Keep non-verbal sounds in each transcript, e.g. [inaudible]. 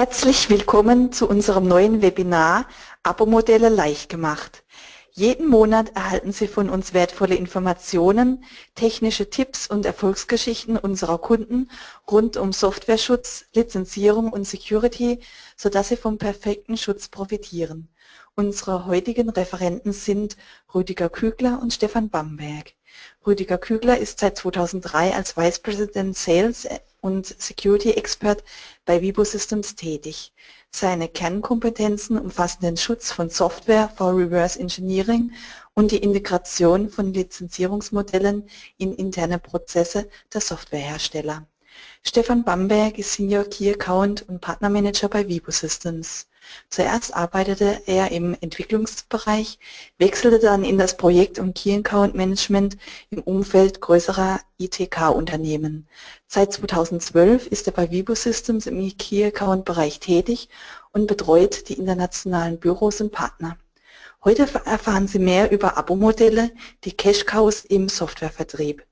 Herzlich willkommen zu unserem neuen Webinar Abo-Modelle leicht gemacht. Jeden Monat erhalten Sie von uns wertvolle Informationen, technische Tipps und Erfolgsgeschichten unserer Kunden rund um Softwareschutz, Lizenzierung und Security, sodass Sie vom perfekten Schutz profitieren. Unsere heutigen Referenten sind Rüdiger Kügler und Stefan Bamberg. Rüdiger Kügler ist seit 2003 als Vice President Sales und Security Expert bei Vibo Systems tätig. Seine Kernkompetenzen umfassen den Schutz von Software vor Reverse Engineering und die Integration von Lizenzierungsmodellen in interne Prozesse der Softwarehersteller. Stefan Bamberg ist Senior Key Account und Partnermanager bei Vibo Systems. Zuerst arbeitete er im Entwicklungsbereich, wechselte dann in das Projekt- und Key Account Management im Umfeld größerer ITK-Unternehmen. Seit 2012 ist er bei Vibo Systems im Key Account Bereich tätig und betreut die internationalen Büros und Partner. Heute erfahren Sie mehr über Abo-Modelle, die Cash-Cows im Softwarevertrieb.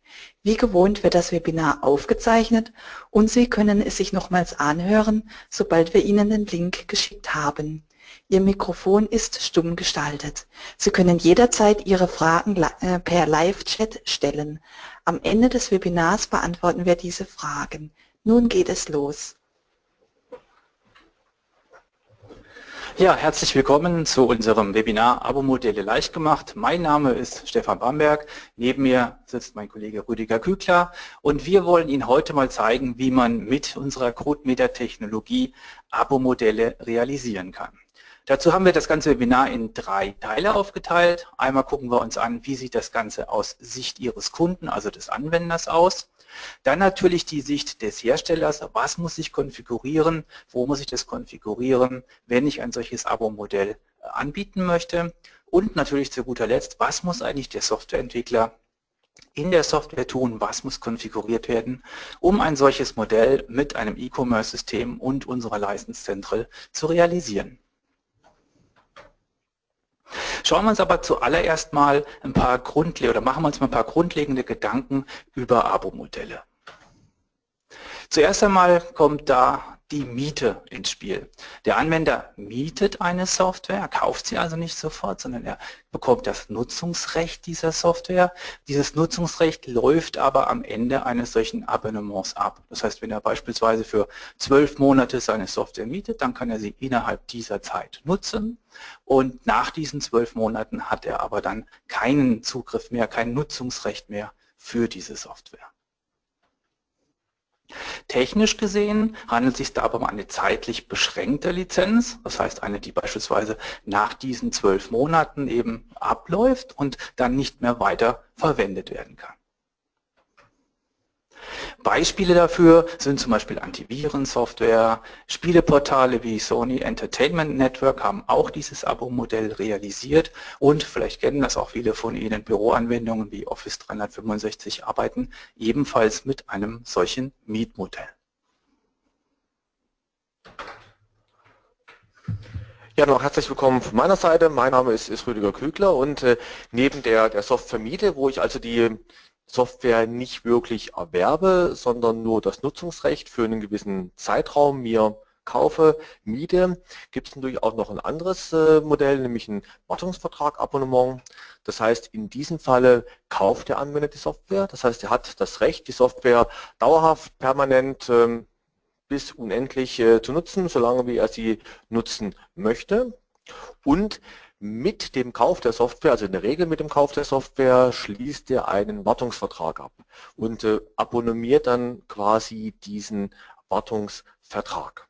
Wie gewohnt wird das Webinar aufgezeichnet und Sie können es sich nochmals anhören, sobald wir Ihnen den Link geschickt haben. Ihr Mikrofon ist stumm gestaltet. Sie können jederzeit Ihre Fragen äh, per Live-Chat stellen. Am Ende des Webinars beantworten wir diese Fragen. Nun geht es los. Ja, herzlich willkommen zu unserem Webinar Abo-Modelle leicht gemacht. Mein Name ist Stefan Bamberg. Neben mir sitzt mein Kollege Rüdiger Kügler und wir wollen Ihnen heute mal zeigen, wie man mit unserer CodeMeter-Technologie Abo-Modelle realisieren kann. Dazu haben wir das ganze Webinar in drei Teile aufgeteilt. Einmal gucken wir uns an, wie sieht das Ganze aus Sicht Ihres Kunden, also des Anwenders aus. Dann natürlich die Sicht des Herstellers, was muss ich konfigurieren, wo muss ich das konfigurieren, wenn ich ein solches Abo-Modell äh, anbieten möchte. Und natürlich zu guter Letzt, was muss eigentlich der Softwareentwickler in der Software tun, was muss konfiguriert werden, um ein solches Modell mit einem E-Commerce-System und unserer License Central zu realisieren. Schauen wir uns aber zuallererst mal ein paar grundlegende oder machen wir uns mal ein paar grundlegende Gedanken über Abo-Modelle. Zuerst einmal kommt da die Miete ins Spiel. Der Anwender mietet eine Software, kauft sie also nicht sofort, sondern er bekommt das Nutzungsrecht dieser Software. Dieses Nutzungsrecht läuft aber am Ende eines solchen Abonnements ab. Das heißt, wenn er beispielsweise für zwölf Monate seine Software mietet, dann kann er sie innerhalb dieser Zeit nutzen und nach diesen zwölf Monaten hat er aber dann keinen Zugriff mehr, kein Nutzungsrecht mehr für diese Software. Technisch gesehen handelt es sich dabei um eine zeitlich beschränkte Lizenz, das heißt eine, die beispielsweise nach diesen zwölf Monaten eben abläuft und dann nicht mehr weiter verwendet werden kann. Beispiele dafür sind zum Beispiel Antivirensoftware, Spieleportale wie Sony Entertainment Network haben auch dieses Abo-Modell realisiert und vielleicht kennen das auch viele von Ihnen, Büroanwendungen wie Office 365 arbeiten ebenfalls mit einem solchen Mietmodell. Ja, noch herzlich willkommen von meiner Seite. Mein Name ist, ist Rüdiger Kügler und äh, neben der, der Software Miete, wo ich also die Software nicht wirklich erwerbe, sondern nur das Nutzungsrecht für einen gewissen Zeitraum mir kaufe, miete, gibt es natürlich auch noch ein anderes äh, Modell, nämlich ein Wartungsvertrag, Abonnement. Das heißt, in diesem Falle kauft der Anwender die Software. Das heißt, er hat das Recht, die Software dauerhaft, permanent ähm, bis unendlich äh, zu nutzen, solange wie er sie nutzen möchte. Und mit dem Kauf der Software, also in der Regel mit dem Kauf der Software, schließt er einen Wartungsvertrag ab und äh, abonniert dann quasi diesen Wartungsvertrag.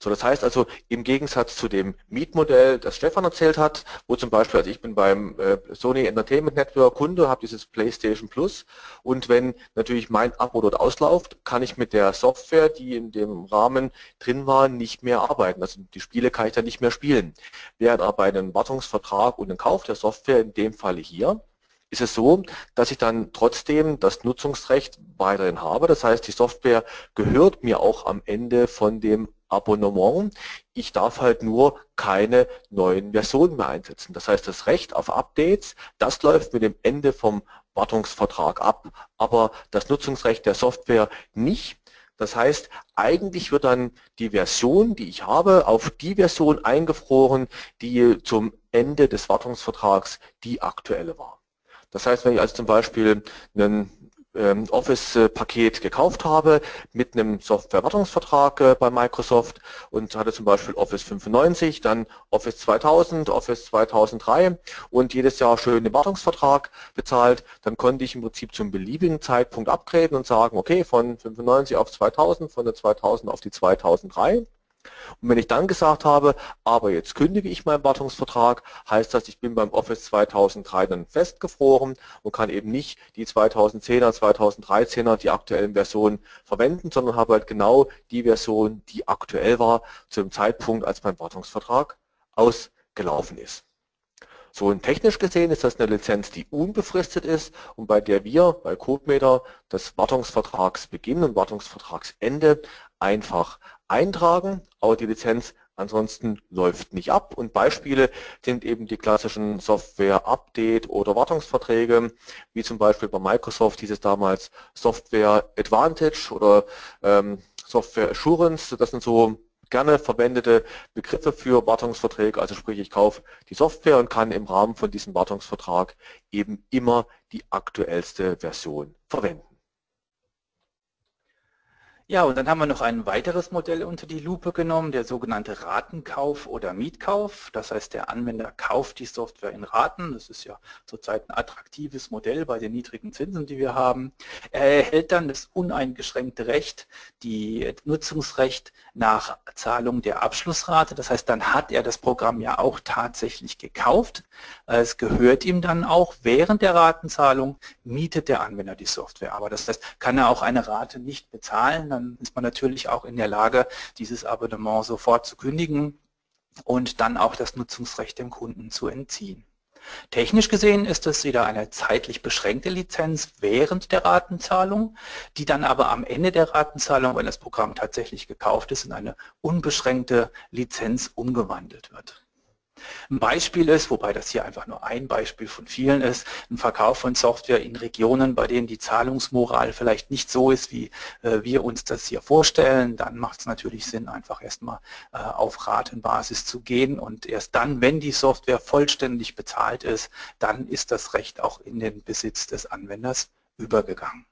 So, das heißt also im Gegensatz zu dem Mietmodell, das Stefan erzählt hat, wo zum Beispiel, also ich bin beim äh, Sony Entertainment Network Kunde, habe dieses PlayStation Plus und wenn natürlich mein Abo dort ausläuft, kann ich mit der Software, die in dem Rahmen drin war, nicht mehr arbeiten. Also die Spiele kann ich dann nicht mehr spielen. Während aber bei einem Wartungsvertrag und einem Kauf der Software, in dem Falle hier, ist es so, dass ich dann trotzdem das Nutzungsrecht weiterhin habe. Das heißt, die Software gehört mir auch am Ende von dem Abonnement. Ich darf halt nur keine neuen Versionen mehr einsetzen. Das heißt, das Recht auf Updates, das läuft mit dem Ende vom Wartungsvertrag ab, aber das Nutzungsrecht der Software nicht. Das heißt, eigentlich wird dann die Version, die ich habe, auf die Version eingefroren, die zum Ende des Wartungsvertrags die aktuelle war. Das heißt, wenn ich also zum Beispiel einen Office-Paket gekauft habe mit einem Software-Wartungsvertrag äh, bei Microsoft und hatte zum Beispiel Office 95, dann Office 2000, Office 2003 und jedes Jahr schön den Wartungsvertrag bezahlt, dann konnte ich im Prinzip zum beliebigen Zeitpunkt upgraden und sagen, okay, von 95 auf 2000, von der 2000 auf die 2003 und wenn ich dann gesagt habe, aber jetzt kündige ich meinen Wartungsvertrag, heißt das, ich bin beim Office 2003 dann festgefroren und kann eben nicht die 2010er, 2013er, die aktuellen Versionen verwenden, sondern habe halt genau die Version, die aktuell war, zu dem Zeitpunkt, als mein Wartungsvertrag ausgelaufen ist. So und technisch gesehen ist das eine Lizenz, die unbefristet ist und bei der wir bei CodeMeter das Wartungsvertragsbeginn und Wartungsvertragsende einfach eintragen, aber die Lizenz ansonsten läuft nicht ab. Und Beispiele sind eben die klassischen Software-Update- oder Wartungsverträge, wie zum Beispiel bei Microsoft hieß es damals Software Advantage oder ähm, Software Assurance. Das sind so gerne verwendete Begriffe für Wartungsverträge, also sprich ich kaufe die Software und kann im Rahmen von diesem Wartungsvertrag eben immer die aktuellste Version verwenden. Ja, und dann haben wir noch ein weiteres Modell unter die Lupe genommen, der sogenannte Ratenkauf oder Mietkauf. Das heißt, der Anwender kauft die Software in Raten. Das ist ja zurzeit ein attraktives Modell bei den niedrigen Zinsen, die wir haben. Er erhält dann das uneingeschränkte Recht, die Nutzungsrecht nach Zahlung der Abschlussrate. Das heißt, dann hat er das Programm ja auch tatsächlich gekauft. Es gehört ihm dann auch während der Ratenzahlung, mietet der Anwender die Software. Aber das heißt, kann er auch eine Rate nicht bezahlen, dann ist man natürlich auch in der Lage, dieses Abonnement sofort zu kündigen und dann auch das Nutzungsrecht dem Kunden zu entziehen. Technisch gesehen ist es wieder eine zeitlich beschränkte Lizenz während der Ratenzahlung, die dann aber am Ende der Ratenzahlung, wenn das Programm tatsächlich gekauft ist, in eine unbeschränkte Lizenz umgewandelt wird. Ein Beispiel ist, wobei das hier einfach nur ein Beispiel von vielen ist, ein Verkauf von Software in Regionen, bei denen die Zahlungsmoral vielleicht nicht so ist, wie äh, wir uns das hier vorstellen. Dann macht es natürlich Sinn, einfach erstmal äh, auf Ratenbasis zu gehen und erst dann, wenn die Software vollständig bezahlt ist, dann ist das Recht auch in den Besitz des Anwenders übergegangen.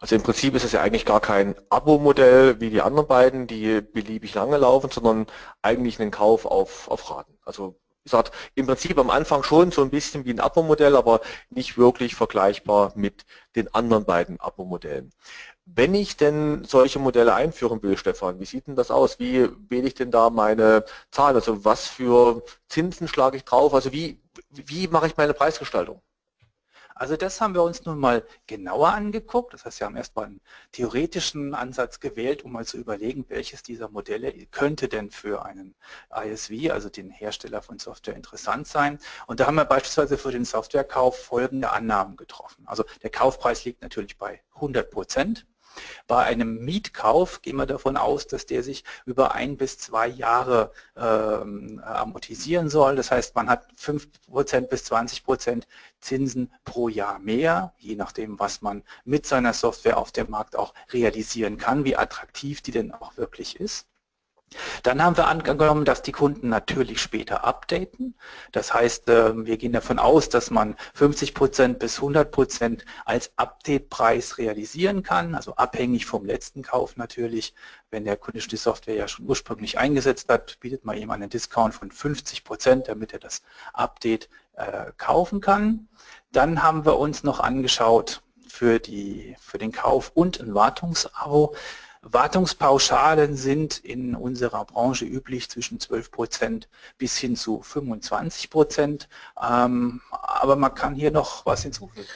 Also im Prinzip ist es ja eigentlich gar kein Abo-Modell wie die anderen beiden, die beliebig lange laufen, sondern eigentlich einen Kauf auf, auf Raten. Also wie gesagt, im Prinzip am Anfang schon so ein bisschen wie ein Abo-Modell, aber nicht wirklich vergleichbar mit den anderen beiden Abo-Modellen. Wenn ich denn solche Modelle einführen will, Stefan, wie sieht denn das aus? Wie wähle ich denn da meine Zahlen? Also was für Zinsen schlage ich drauf? Also wie, wie mache ich meine Preisgestaltung? Also das haben wir uns nun mal genauer angeguckt. Das heißt, wir haben erstmal einen theoretischen Ansatz gewählt, um mal zu überlegen, welches dieser Modelle könnte denn für einen ISV, also den Hersteller von Software, interessant sein. Und da haben wir beispielsweise für den Softwarekauf folgende Annahmen getroffen. Also der Kaufpreis liegt natürlich bei 100 Prozent. Bei einem Mietkauf gehen wir davon aus, dass der sich über ein bis zwei Jahre ähm, amortisieren soll. Das heißt, man hat 5% bis 20% Zinsen pro Jahr mehr, je nachdem, was man mit seiner Software auf dem Markt auch realisieren kann, wie attraktiv die denn auch wirklich ist. Dann haben wir angenommen, dass die Kunden natürlich später updaten. Das heißt, ähm, wir gehen davon aus, dass man 50% bis 100% als Update-Preis realisieren kann, also abhängig vom letzten Kauf natürlich. Wenn der Kunde die Software ja schon ursprünglich eingesetzt hat, bietet man ihm einen Discount von 50%, damit er das Update äh, kaufen kann. Dann haben wir uns noch angeschaut für, die, für den Kauf und ein Wartungsabo, Wartungspauschalen sind in unserer Branche üblich zwischen 12 Prozent bis hin zu 25 Prozent. Ähm, aber man kann hier noch was hinzufügen.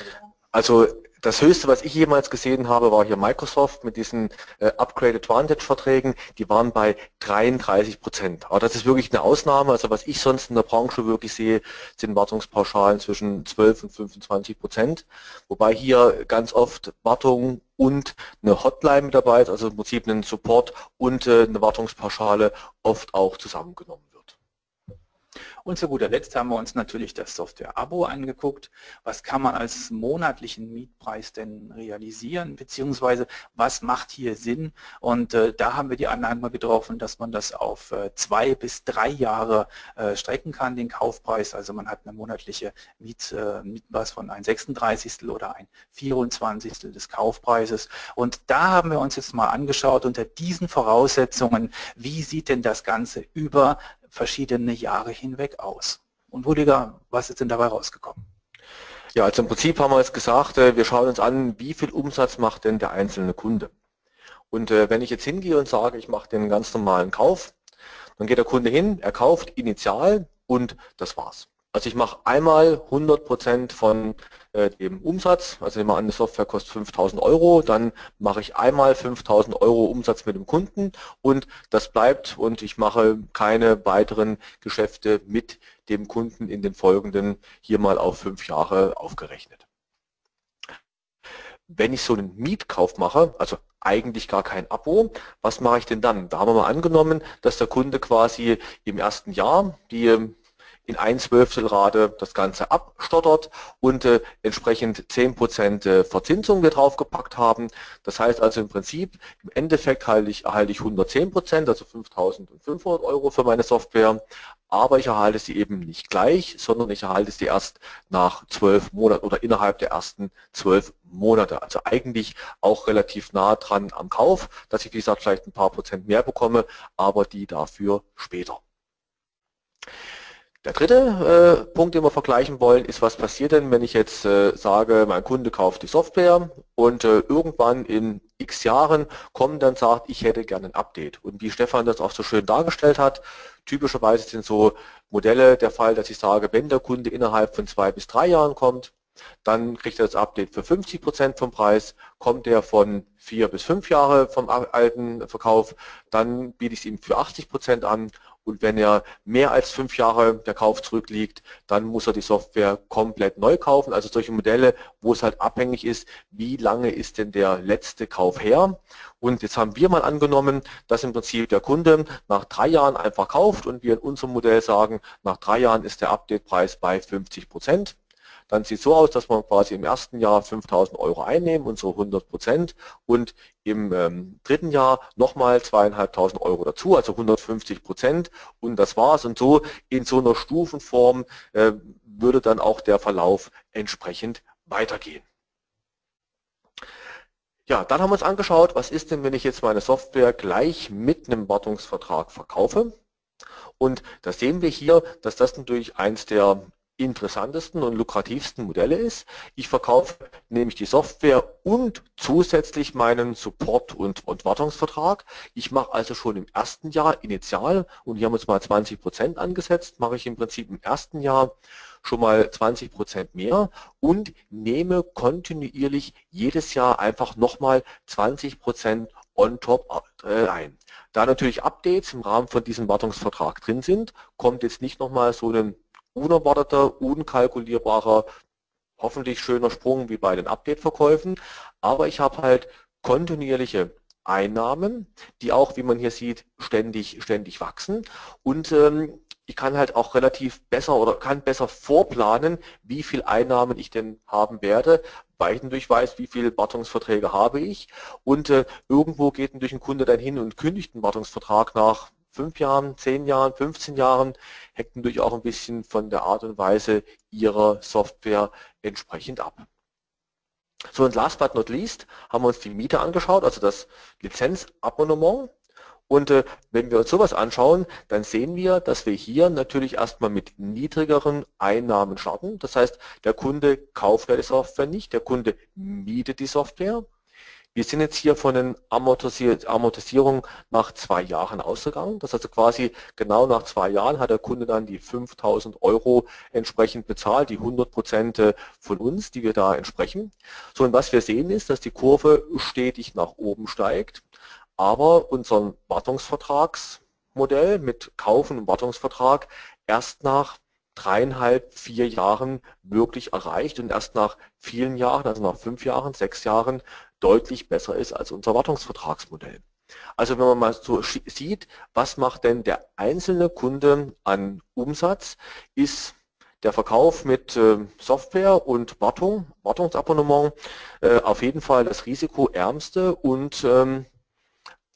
Also das höchste, was ich jemals gesehen habe, war hier Microsoft mit diesen äh, Upgrade Advantage Verträgen. Die waren bei 33 Prozent. Aber das ist wirklich eine Ausnahme. Also was ich sonst in der Branche wirklich sehe, sind Wartungspauschalen zwischen 12 und 25 Prozent. Wobei hier ganz oft Wartung und eine Hotline mit dabei ist, also im Prinzip einen Support und äh, eine Wartungspauschale oft auch zusammengenommen wird. Und zu guter Letzt haben wir uns natürlich das Software-Abo angeguckt. Was kann man als monatlichen Mietpreis denn realisieren, beziehungsweise was macht hier Sinn? Und äh, da haben wir die Annahme getroffen, dass man das auf äh, zwei bis drei Jahre äh, strecken kann, den Kaufpreis. Also man hat eine monatliche Miet, äh, Mietpreis von ein 36. oder ein 24. des Kaufpreises. Und da haben wir uns jetzt mal angeschaut, unter diesen Voraussetzungen, wie sieht denn das Ganze über verschiedene Jahre hinweg aus. Und Rüdiger, was ist denn dabei rausgekommen? Ja, also im Prinzip haben wir jetzt gesagt, äh, wir schauen uns an, wie viel Umsatz macht denn der einzelne Kunde. Und äh, wenn ich jetzt hingehe und sage, ich mache den ganz normalen Kauf, dann geht der Kunde hin, er kauft initial und das war's. Also ich mache einmal 100% von äh, dem Umsatz, also nehmen wir an, eine Software kostet 5000 Euro, dann mache ich einmal 5000 Euro Umsatz mit dem Kunden und das bleibt und ich mache keine weiteren Geschäfte mit dem Kunden in den folgenden hier mal auf fünf Jahre aufgerechnet. Wenn ich so einen Mietkauf mache, also eigentlich gar kein Abo. Was mache ich denn dann? Da haben wir mal angenommen, dass der Kunde quasi im ersten Jahr die in ein Zwölftelrate das Ganze abstottert und äh, entsprechend 10% äh, Verzinsung wir draufgepackt haben. Das heißt also im Prinzip, im Endeffekt halte ich, erhalte ich 110%, also 5.500 Euro für meine Software, aber ich erhalte sie eben nicht gleich, sondern ich erhalte sie erst nach zwölf Monaten oder innerhalb der ersten zwölf Monate. Also eigentlich auch relativ nah dran am Kauf, dass ich wie gesagt vielleicht ein paar Prozent mehr bekomme, aber die dafür später. Der dritte äh, Punkt, den wir vergleichen wollen, ist, was passiert denn, wenn ich jetzt äh, sage, mein Kunde kauft die Software und äh, irgendwann in x Jahren kommt dann sagt, ich hätte gerne ein Update. Und wie Stefan das auch so schön dargestellt hat, typischerweise sind so Modelle der Fall, dass ich sage, wenn der Kunde innerhalb von zwei bis drei Jahren kommt, dann kriegt er das Update für 50 Prozent vom Preis. Kommt er von vier bis fünf Jahre vom alten Verkauf, dann biete ich es ihm für 80 Prozent an und wenn er mehr als fünf Jahre der Kauf zurückliegt, dann muss er die Software komplett neu kaufen. Also solche Modelle, wo es halt abhängig ist, wie lange ist denn der letzte Kauf her. Und jetzt haben wir mal angenommen, dass im Prinzip der Kunde nach drei Jahren einfach kauft und wir in unserem Modell sagen, nach drei Jahren ist der Updatepreis bei 50 Prozent dann sieht es so aus, dass wir quasi im ersten Jahr 5.000 Euro einnehmen, unsere 100 Prozent und im ähm, dritten Jahr nochmal 2.500 Euro dazu, also 150 Prozent und das war's. Und so in so einer Stufenform äh, würde dann auch der Verlauf entsprechend weitergehen. Ja, dann haben wir uns angeschaut, was ist denn, wenn ich jetzt meine Software gleich mit einem Wartungsvertrag verkaufe. Und da sehen wir hier, dass das natürlich eins der interessantesten und lukrativsten Modelle ist. Ich verkaufe nämlich die Software und zusätzlich meinen Support- und, und Wartungsvertrag. Ich mache also schon im ersten Jahr initial, und hier haben wir uns mal 20 Prozent angesetzt, mache ich im Prinzip im ersten Jahr schon mal 20 Prozent mehr und nehme kontinuierlich jedes Jahr einfach nochmal 20 Prozent on top äh, ein. Da natürlich Updates im Rahmen von diesem Wartungsvertrag drin sind, kommt jetzt nicht nochmal so ein unerwarteter, unkalkulierbarer, hoffentlich schöner Sprung wie bei den Update-Verkäufen. Aber ich habe halt kontinuierliche Einnahmen, die auch, wie man hier sieht, ständig, ständig wachsen. Und ähm, ich kann halt auch relativ besser oder kann besser vorplanen, wie viel Einnahmen ich denn haben werde, weil ich natürlich weiß, wie viele Wartungsverträge habe ich. Und äh, irgendwo geht natürlich ein Kunde dann hin und kündigt einen Wartungsvertrag nach fünf Jahren, zehn Jahren, 15 Jahren, hängt natürlich auch ein bisschen von der Art und Weise Ihrer Software entsprechend ab. So und last but not least haben wir uns die Miete angeschaut, also das Lizenzabonnement. Und äh, wenn wir uns sowas anschauen, dann sehen wir, dass wir hier natürlich erstmal mit niedrigeren Einnahmen starten. Das heißt, der Kunde kauft ja die Software nicht, der Kunde mietet die Software wir sind jetzt hier von den Amortisierungen nach zwei Jahren ausgegangen. Das ist also quasi genau nach zwei Jahren hat der Kunde dann die 5000 Euro entsprechend bezahlt, die 100 Prozent äh, von uns, die wir da entsprechen. So, und was wir sehen ist, dass die Kurve stetig nach oben steigt, aber unser Wartungsvertragsmodell mit Kaufen und Wartungsvertrag erst nach dreieinhalb, vier Jahren wirklich erreicht und erst nach vielen Jahren, also nach fünf Jahren, sechs Jahren, deutlich besser ist als unser Wartungsvertragsmodell. Also wenn man mal so sieht, was macht denn der einzelne Kunde an Umsatz, ist der Verkauf mit äh, Software und Wartung, Wartungsabonnement äh, auf jeden Fall das risikoärmste und ähm,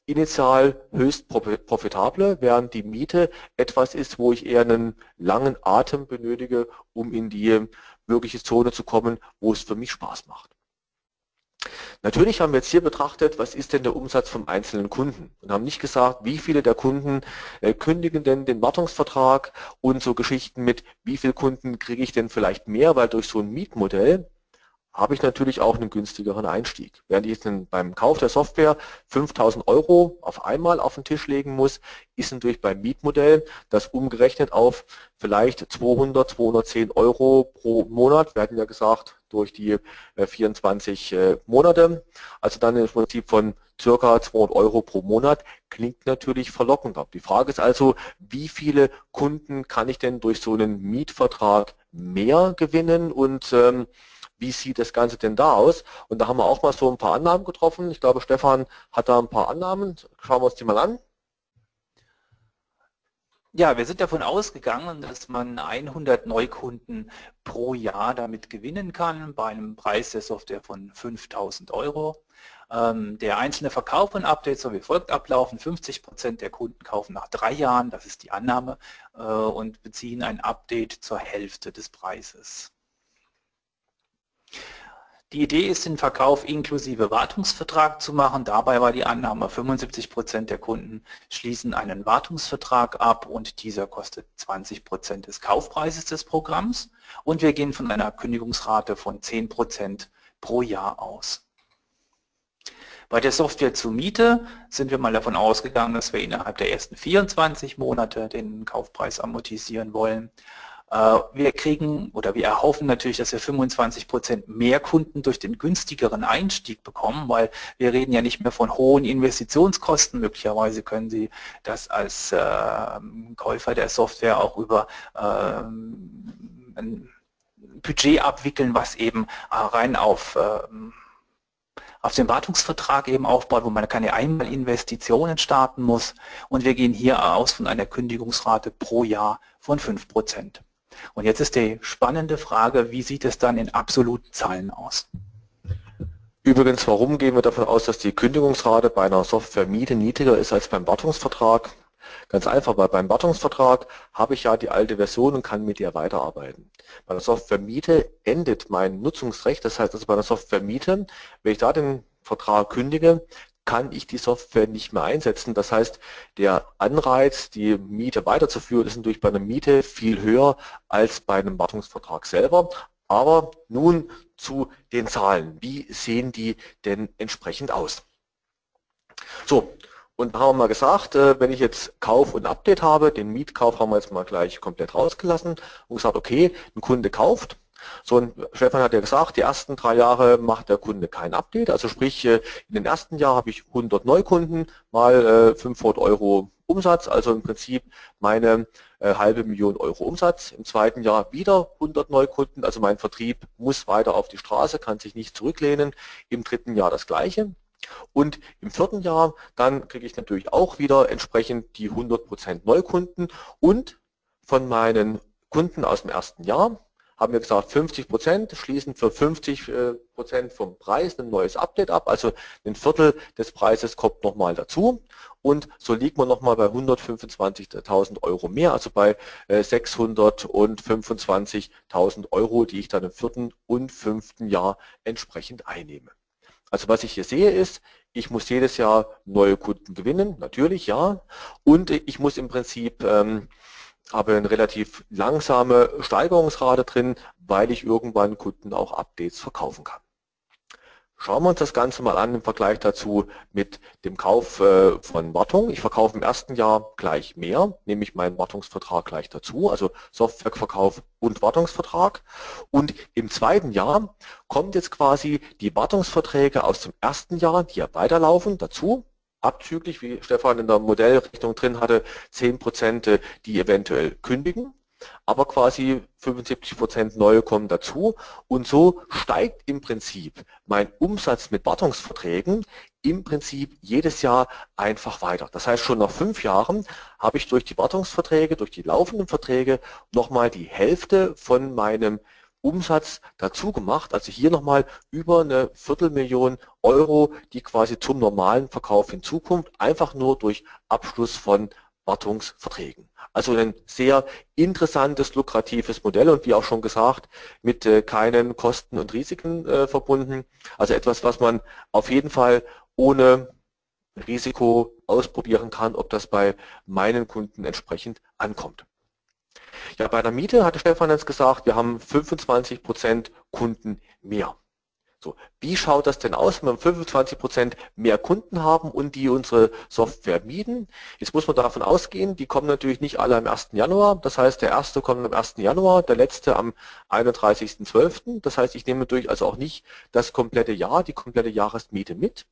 initial höchst profitable, während die Miete etwas ist, wo ich eher einen langen Atem benötige, um in die wirkliche Zone zu kommen, wo es für mich Spaß macht. Natürlich haben wir jetzt hier betrachtet, was ist denn der Umsatz vom einzelnen Kunden und haben nicht gesagt, wie viele der Kunden äh, kündigen denn den Wartungsvertrag und so Geschichten mit, wie viele Kunden kriege ich denn vielleicht mehr, weil durch so ein Mietmodell habe ich natürlich auch einen günstigeren Einstieg. Während ich jetzt beim Kauf der Software 5000 Euro auf einmal auf den Tisch legen muss, ist natürlich beim Mietmodell das umgerechnet auf vielleicht 200, 210 Euro pro Monat. Wir hatten ja gesagt, durch die 24 äh, äh, Monate, also dann im Prinzip von circa 200 Euro pro Monat, klingt natürlich verlockender. Die Frage ist also, wie viele Kunden kann ich denn durch so einen Mietvertrag mehr gewinnen und ähm, wie sieht das Ganze denn da aus? Und da haben wir auch mal so ein paar Annahmen getroffen. Ich glaube, Stefan hat da ein paar Annahmen. Schauen wir uns die mal an. Ja, wir sind davon ausgegangen, dass man 100 Neukunden pro Jahr damit gewinnen kann, bei einem Preis der Software von 5000 Euro. Ähm, der einzelne Verkauf von Updates soll wie folgt ablaufen. 50% der Kunden kaufen nach drei Jahren, das ist die Annahme, äh, und beziehen ein Update zur Hälfte des Preises. Die Idee ist, den Verkauf inklusive Wartungsvertrag zu machen. Dabei war die Annahme, 75 Prozent der Kunden schließen einen Wartungsvertrag ab und dieser kostet 20 Prozent des Kaufpreises des Programms. Und wir gehen von einer Kündigungsrate von 10 Prozent pro Jahr aus. Bei der Software zur Miete sind wir mal davon ausgegangen, dass wir innerhalb der ersten 24 Monate den Kaufpreis amortisieren wollen. Äh, wir kriegen oder wir erhoffen natürlich, dass wir 25 Prozent mehr Kunden durch den günstigeren Einstieg bekommen, weil wir reden ja nicht mehr von hohen Investitionskosten. Möglicherweise können Sie das als äh, Käufer der Software auch über äh, ein Budget abwickeln, was eben äh, rein auf äh, auf den Wartungsvertrag eben aufbaut, wo man keine einmal Investitionen starten muss. Und wir gehen hier aus von einer Kündigungsrate pro Jahr von 5 Prozent. Und jetzt ist die spannende Frage, wie sieht es dann in absoluten Zahlen aus? Übrigens, warum gehen wir davon aus, dass die Kündigungsrate bei einer Software-Miete niedriger ist als beim Wartungsvertrag? Ganz einfach, weil beim Wartungsvertrag habe ich ja die alte Version und kann mit ihr weiterarbeiten. Bei der Software-Miete endet mein Nutzungsrecht, das heißt also bei der Software-Miete, wenn ich da den Vertrag kündige, kann ich die Software nicht mehr einsetzen. Das heißt, der Anreiz, die Miete weiterzuführen, ist natürlich bei einer Miete viel höher als bei einem Wartungsvertrag selber. Aber nun zu den Zahlen. Wie sehen die denn entsprechend aus? So, und haben wir mal gesagt, äh, wenn ich jetzt Kauf und Update habe, den Mietkauf haben wir jetzt mal gleich komplett rausgelassen und gesagt, okay, ein Kunde kauft, so, und Stefan hat ja gesagt, die ersten drei Jahre macht der Kunde kein Update. Also sprich, äh, in den ersten Jahr habe ich 100 Neukunden mal 500 äh, Euro Umsatz, also im Prinzip meine äh, halbe Million Euro Umsatz. Im zweiten Jahr wieder 100 Neukunden, also mein Vertrieb muss weiter auf die Straße, kann sich nicht zurücklehnen. Im dritten Jahr das gleiche. Und im vierten Jahr, dann kriege ich natürlich auch wieder entsprechend die 100% Neukunden und von meinen Kunden aus dem ersten Jahr haben wir gesagt, 50 Prozent schließen für 50 äh, Prozent vom Preis ein neues Update ab, also ein Viertel des Preises kommt nochmal dazu. Und so liegt man nochmal bei 125.000 Euro mehr, also bei 625.000 äh, Euro, die ich dann im vierten und fünften Jahr entsprechend einnehme. Also was ich hier sehe ist, ich muss jedes Jahr neue Kunden gewinnen, natürlich ja, und ich muss im Prinzip ähm, habe eine relativ langsame Steigerungsrate drin, weil ich irgendwann Kunden auch Updates verkaufen kann. Schauen wir uns das Ganze mal an im Vergleich dazu mit dem Kauf äh, von Wartung. Ich verkaufe im ersten Jahr gleich mehr, nehme ich meinen Wartungsvertrag gleich dazu, also Softwareverkauf und Wartungsvertrag. Und im zweiten Jahr kommt jetzt quasi die Wartungsverträge aus dem ersten Jahr, die ja weiterlaufen, dazu abzüglich, wie Stefan in der Modellrechnung drin hatte, 10 Prozent, die eventuell kündigen, aber quasi 75 Prozent neue kommen dazu und so steigt im Prinzip mein Umsatz mit Wartungsverträgen im Prinzip jedes Jahr einfach weiter. Das heißt, schon nach fünf Jahren habe ich durch die Wartungsverträge, durch die laufenden Verträge nochmal die Hälfte von meinem Umsatz dazu gemacht. Also hier nochmal über eine Viertelmillion Euro, die quasi zum normalen Verkauf hinzukommt, einfach nur durch Abschluss von Wartungsverträgen. Also ein sehr interessantes, lukratives Modell und wie auch schon gesagt, mit äh, keinen Kosten und Risiken äh, verbunden. Also etwas, was man auf jeden Fall ohne Risiko ausprobieren kann, ob das bei meinen Kunden entsprechend ankommt. Ja, bei der Miete hatte Stefan jetzt gesagt, wir haben 25 Prozent Kunden mehr. So, wie schaut das denn aus, wenn wir 25 Prozent mehr Kunden haben und die unsere Software mieten? Jetzt muss man davon ausgehen, die kommen natürlich nicht alle am 1. Januar. Das heißt, der erste kommt am 1. Januar, der letzte am 31.12. Das heißt, ich nehme natürlich also auch nicht das komplette Jahr, die komplette Jahresmiete mit.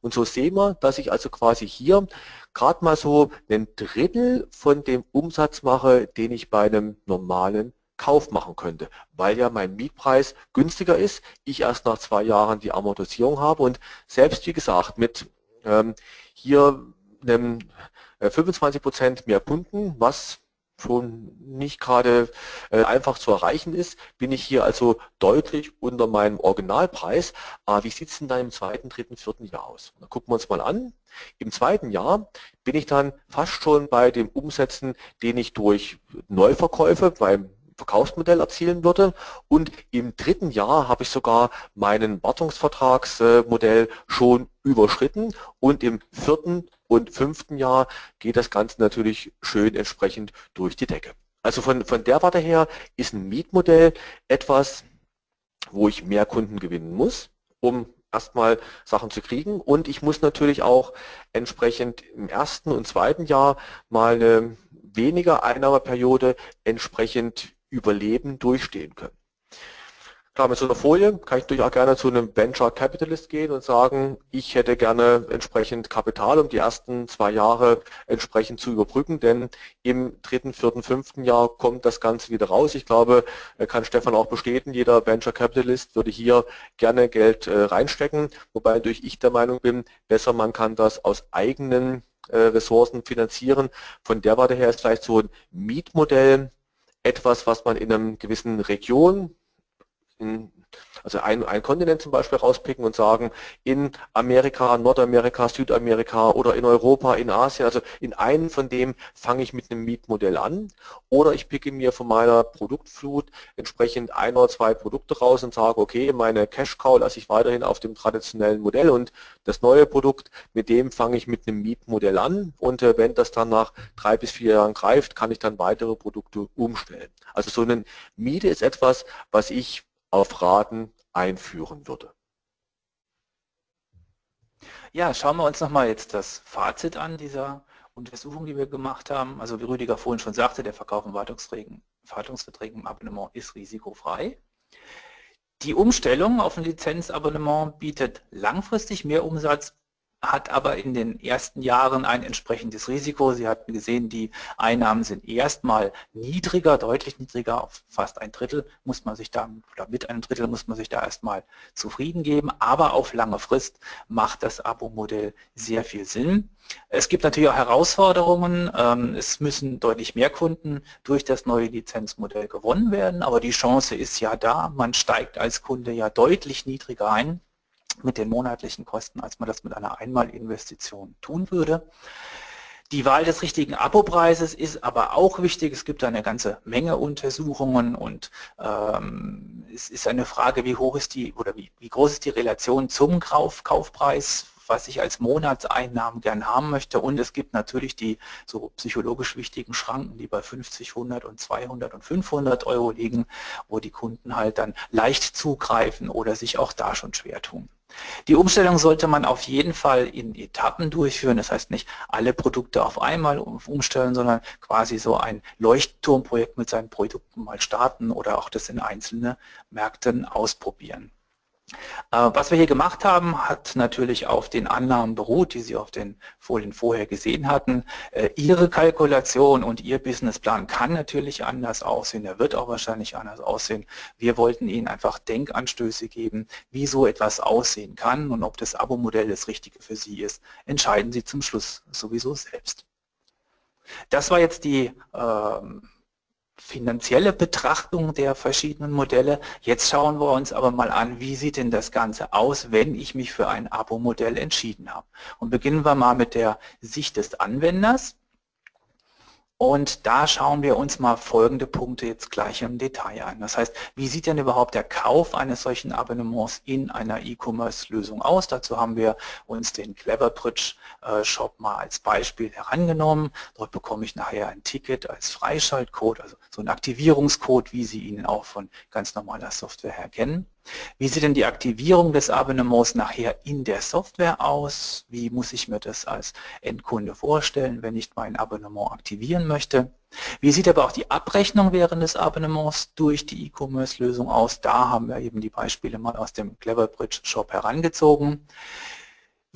Und so sehen wir, dass ich also quasi hier gerade mal so ein Drittel von dem Umsatz mache, den ich bei einem normalen Kauf machen könnte, weil ja mein Mietpreis günstiger ist, ich erst nach zwei Jahren die Amortisierung habe und selbst wie gesagt mit ähm, hier einem 25 äh, Prozent mehr Kunden, was schon nicht gerade äh, einfach zu erreichen ist, bin ich hier also deutlich unter meinem Originalpreis. Aber wie sieht es denn dann im zweiten, dritten, vierten Jahr aus? Da gucken wir uns mal an. Im zweiten Jahr bin ich dann fast schon bei dem Umsätzen, den ich durch Neuverkäufe beim Verkaufsmodell erzielen würde. Und im dritten Jahr habe ich sogar meinen Wartungsvertragsmodell schon überschritten und im vierten und fünften Jahr geht das Ganze natürlich schön entsprechend durch die Decke. Also von, von der Warte her ist ein Mietmodell etwas, wo ich mehr Kunden gewinnen muss, um erstmal Sachen zu kriegen und ich muss natürlich auch entsprechend im ersten und zweiten Jahr mal eine weniger Einnahmeperiode entsprechend überleben, durchstehen können. Klar, mit so einer Folie kann ich auch gerne zu einem Venture Capitalist gehen und sagen, ich hätte gerne entsprechend Kapital, um die ersten zwei Jahre entsprechend zu überbrücken, denn im dritten, vierten, fünften Jahr kommt das Ganze wieder raus. Ich glaube, kann Stefan auch bestätigen, jeder Venture Capitalist würde hier gerne Geld äh, reinstecken, wobei natürlich ich der Meinung bin, besser man kann das aus eigenen äh, Ressourcen finanzieren. Von der Warte her ist vielleicht so ein Mietmodell etwas, was man in einer gewissen Region, also ein, ein Kontinent zum Beispiel rauspicken und sagen, in Amerika, Nordamerika, Südamerika oder in Europa, in Asien, also in einem von dem fange ich mit einem Mietmodell an oder ich picke mir von meiner Produktflut entsprechend ein oder zwei Produkte raus und sage, okay, meine Cash Cow lasse ich weiterhin auf dem traditionellen Modell und das neue Produkt, mit dem fange ich mit einem Mietmodell an und äh, wenn das dann nach drei bis vier Jahren greift, kann ich dann weitere Produkte umstellen. Also so eine Miete ist etwas, was ich auf Raten einführen würde. Ja, schauen wir uns nochmal jetzt das Fazit an dieser Untersuchung, die wir gemacht haben. Also wie Rüdiger vorhin schon sagte, der Verkauf von Wartungsverträgen im Abonnement ist risikofrei. Die Umstellung auf ein Lizenzabonnement bietet langfristig mehr Umsatz hat aber in den ersten Jahren ein entsprechendes Risiko. Sie hatten gesehen, die Einnahmen sind erstmal niedriger, deutlich niedriger, auf fast ein Drittel muss man sich da, oder mit einem Drittel muss man sich da erstmal zufrieden geben, aber auf lange Frist macht das Abo-Modell sehr viel Sinn. Es gibt natürlich auch Herausforderungen. Ähm, es müssen deutlich mehr Kunden durch das neue Lizenzmodell gewonnen werden, aber die Chance ist ja da. Man steigt als Kunde ja deutlich niedriger ein mit den monatlichen Kosten, als man das mit einer Einmalinvestition tun würde. Die Wahl des richtigen Abopreises ist aber auch wichtig. Es gibt eine ganze Menge Untersuchungen und ähm, es ist eine Frage, wie hoch ist die oder wie, wie groß ist die Relation zum Kauf, Kaufpreis, was ich als Monatseinnahmen gern haben möchte. Und es gibt natürlich die so psychologisch wichtigen Schranken, die bei 50, 100 und 200 und 500 Euro liegen, wo die Kunden halt dann leicht zugreifen oder sich auch da schon schwer tun. Die Umstellung sollte man auf jeden Fall in Etappen durchführen. Das heißt nicht alle Produkte auf einmal umstellen, sondern quasi so ein Leuchtturmprojekt mit seinen Produkten mal starten oder auch das in einzelne Märkten ausprobieren. Äh, was wir hier gemacht haben, hat natürlich auf den Annahmen beruht, die Sie auf den Folien vorher gesehen hatten. Äh, Ihre Kalkulation und Ihr Businessplan kann natürlich anders aussehen, er wird auch wahrscheinlich anders aussehen. Wir wollten Ihnen einfach Denkanstöße geben, wie so etwas aussehen kann und ob das Abo-Modell das Richtige für Sie ist, entscheiden Sie zum Schluss sowieso selbst. Das war jetzt die ähm, finanzielle Betrachtung der verschiedenen Modelle. Jetzt schauen wir uns aber mal an, wie sieht denn das Ganze aus, wenn ich mich für ein Abo-Modell entschieden habe. Und beginnen wir mal mit der Sicht des Anwenders. Und da schauen wir uns mal folgende Punkte jetzt gleich im Detail an. Das heißt, wie sieht denn überhaupt der Kauf eines solchen Abonnements in einer E-Commerce-Lösung aus? Dazu haben wir uns den Cleverbridge äh, Shop mal als Beispiel herangenommen. Dort bekomme ich nachher ein Ticket als Freischaltcode, also so ein Aktivierungscode, wie Sie ihn auch von ganz normaler Software her kennen. Wie sieht denn die Aktivierung des Abonnements nachher in der Software aus? Wie muss ich mir das als Endkunde vorstellen, wenn ich mein Abonnement aktivieren möchte? Wie sieht aber auch die Abrechnung während des Abonnements durch die E-Commerce-Lösung aus? Da haben wir eben die Beispiele mal aus dem Cleverbridge Shop herangezogen.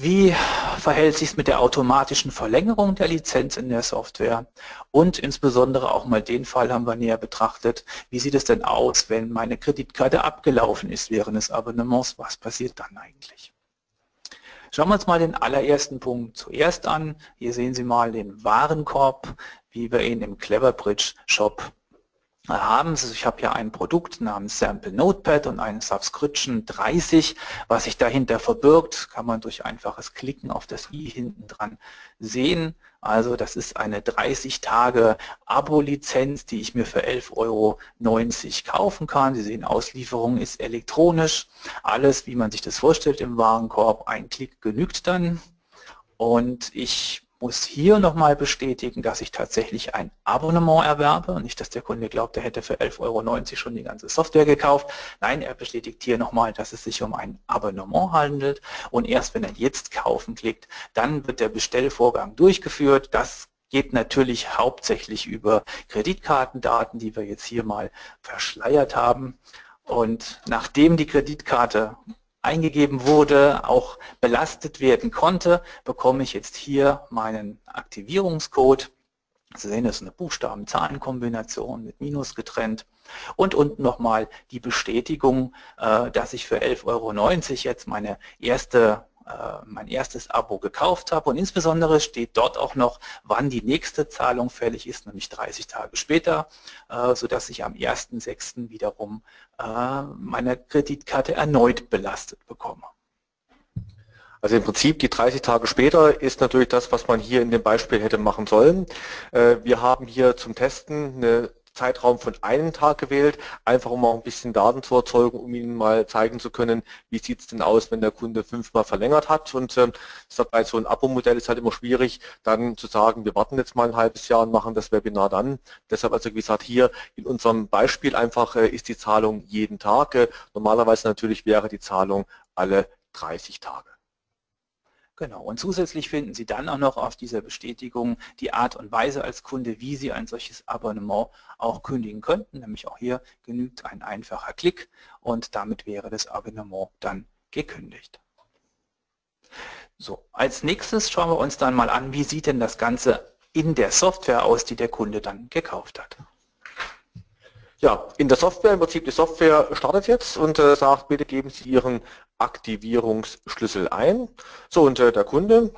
Wie verhält sich es mit der automatischen Verlängerung der Lizenz in der Software? Und insbesondere auch mal den Fall haben wir näher betrachtet. Wie sieht es denn aus, wenn meine Kreditkarte abgelaufen ist während des Abonnements? Was passiert dann eigentlich? Schauen wir uns mal den allerersten Punkt zuerst an. Hier sehen Sie mal den Warenkorb, wie wir ihn im Cleverbridge Shop haben Sie, ich habe hier ein Produkt namens Sample Notepad und einen Subscription 30. Was sich dahinter verbirgt, kann man durch einfaches Klicken auf das i hinten dran sehen. Also das ist eine 30 Tage Abo-Lizenz, die ich mir für 11,90 Euro kaufen kann. Sie sehen, Auslieferung ist elektronisch. Alles, wie man sich das vorstellt im Warenkorb. Ein Klick genügt dann. Und ich muss hier nochmal bestätigen, dass ich tatsächlich ein Abonnement erwerbe. Nicht, dass der Kunde glaubt, er hätte für 11,90 Euro schon die ganze Software gekauft. Nein, er bestätigt hier nochmal, dass es sich um ein Abonnement handelt. Und erst wenn er jetzt kaufen klickt, dann wird der Bestellvorgang durchgeführt. Das geht natürlich hauptsächlich über Kreditkartendaten, die wir jetzt hier mal verschleiert haben. Und nachdem die Kreditkarte eingegeben wurde, auch belastet werden konnte, bekomme ich jetzt hier meinen Aktivierungscode. Sie sehen, das ist eine Buchstaben-Zahlen-Kombination mit Minus getrennt. Und unten nochmal die Bestätigung, äh, dass ich für 11,90 Euro jetzt meine erste mein erstes Abo gekauft habe und insbesondere steht dort auch noch, wann die nächste Zahlung fällig ist, nämlich 30 Tage später, äh, sodass ich am 1.6. wiederum äh, meine Kreditkarte erneut belastet bekomme. Also im Prinzip die 30 Tage später ist natürlich das, was man hier in dem Beispiel hätte machen sollen. Wir haben hier zum Testen eine Zeitraum von einem Tag gewählt, einfach um auch ein bisschen Daten zu erzeugen, um Ihnen mal zeigen zu können, wie sieht es denn aus, wenn der Kunde fünfmal verlängert hat. Und äh, bei so ein Abo-Modell ist halt immer schwierig, dann zu sagen, wir warten jetzt mal ein halbes Jahr und machen das Webinar dann. Deshalb also wie gesagt hier in unserem Beispiel einfach äh, ist die Zahlung jeden Tag. Äh, normalerweise natürlich wäre die Zahlung alle 30 Tage. Genau, und zusätzlich finden Sie dann auch noch auf dieser Bestätigung die Art und Weise als Kunde, wie Sie ein solches Abonnement auch kündigen könnten. Nämlich auch hier genügt ein einfacher Klick und damit wäre das Abonnement dann gekündigt. So, als nächstes schauen wir uns dann mal an, wie sieht denn das Ganze in der Software aus, die der Kunde dann gekauft hat. Ja, in der Software, im Prinzip die Software startet jetzt und äh, sagt, bitte geben Sie Ihren Aktivierungsschlüssel ein. So, und äh, der Kunde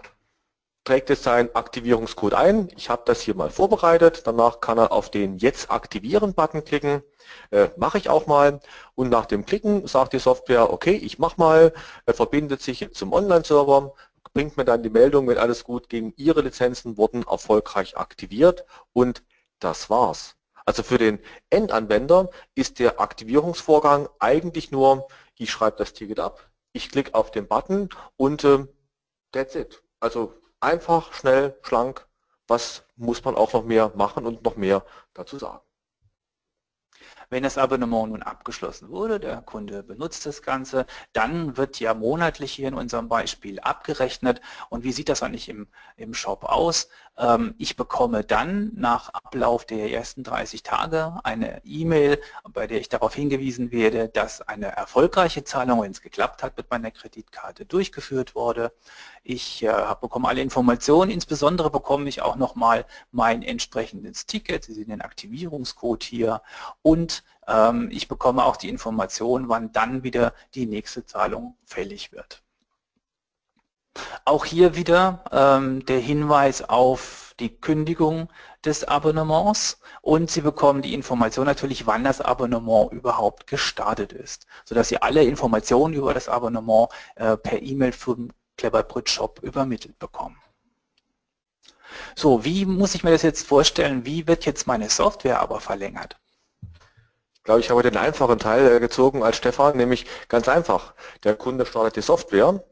trägt jetzt seinen Aktivierungscode ein. Ich habe das hier mal vorbereitet. Danach kann er auf den Jetzt aktivieren Button klicken. Äh, mache ich auch mal. Und nach dem Klicken sagt die Software, okay, ich mache mal, er verbindet sich zum Online-Server, bringt mir dann die Meldung, wenn alles gut ging, Ihre Lizenzen wurden erfolgreich aktiviert und das war's. Also für den Endanwender ist der Aktivierungsvorgang eigentlich nur, ich schreibe das Ticket ab, ich klicke auf den Button und äh, that's it. Also einfach, schnell, schlank. Was muss man auch noch mehr machen und noch mehr dazu sagen? Wenn das Abonnement nun abgeschlossen wurde, der Kunde benutzt das Ganze, dann wird ja monatlich hier in unserem Beispiel abgerechnet. Und wie sieht das eigentlich im, im Shop aus? Ähm, ich bekomme dann nach Ablauf der ersten 30 Tage eine E-Mail, bei der ich darauf hingewiesen werde, dass eine erfolgreiche Zahlung, wenn es geklappt hat, mit meiner Kreditkarte durchgeführt wurde. Ich äh, bekomme alle Informationen, insbesondere bekomme ich auch nochmal mein entsprechendes Ticket, Sie sehen den Aktivierungscode hier und ähm, ich bekomme auch die Information, wann dann wieder die nächste Zahlung fällig wird. Auch hier wieder ähm, der Hinweis auf die Kündigung des Abonnements und Sie bekommen die Information natürlich, wann das Abonnement überhaupt gestartet ist, sodass Sie alle Informationen über das Abonnement äh, per E-Mail vom Cleverbridge Shop übermittelt bekommen. So, wie muss ich mir das jetzt vorstellen? Wie wird jetzt meine Software aber verlängert? Ich glaube, ich habe den einfachen Teil äh, gezogen als Stefan, nämlich ganz einfach. Der Kunde startet die Software.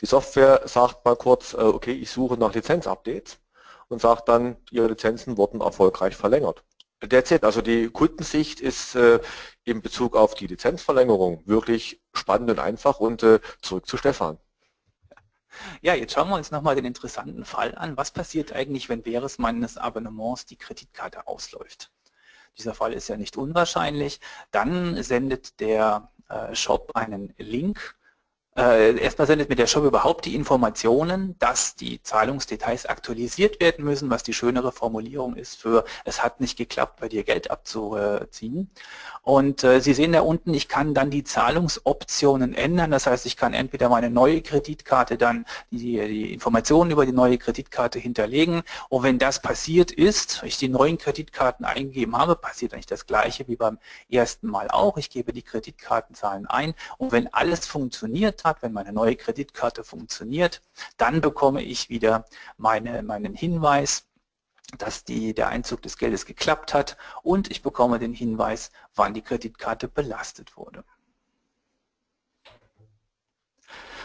Die Software sagt mal kurz, äh, okay, ich suche nach Lizenzupdates und sagt dann, Ihre Lizenzen wurden erfolgreich verlängert. Derzeit, also die Kundensicht ist äh, in Bezug auf die Lizenzverlängerung wirklich spannend und einfach und zurück zu Stefan. Ja, jetzt schauen wir uns nochmal den interessanten Fall an. Was passiert eigentlich, wenn während meines Abonnements die Kreditkarte ausläuft? Dieser Fall ist ja nicht unwahrscheinlich. Dann sendet der äh, Shop einen Link äh, erstmal sendet mir der Shop überhaupt die Informationen, dass die Zahlungsdetails aktualisiert werden müssen, was die schönere Formulierung ist für es hat nicht geklappt, bei dir Geld abzuziehen. Und äh, Sie sehen da unten, ich kann dann die Zahlungsoptionen ändern. Das heißt, ich kann entweder meine neue Kreditkarte dann die, die Informationen über die neue Kreditkarte hinterlegen. Und wenn das passiert ist, ich die neuen Kreditkarten eingegeben habe, passiert eigentlich das gleiche wie beim ersten Mal auch. Ich gebe die Kreditkartenzahlen ein und wenn alles funktioniert hat, wenn meine neue Kreditkarte funktioniert, dann bekomme ich wieder meine, meinen Hinweis, dass die, der Einzug des Geldes geklappt hat und ich bekomme den Hinweis, wann die Kreditkarte belastet wurde.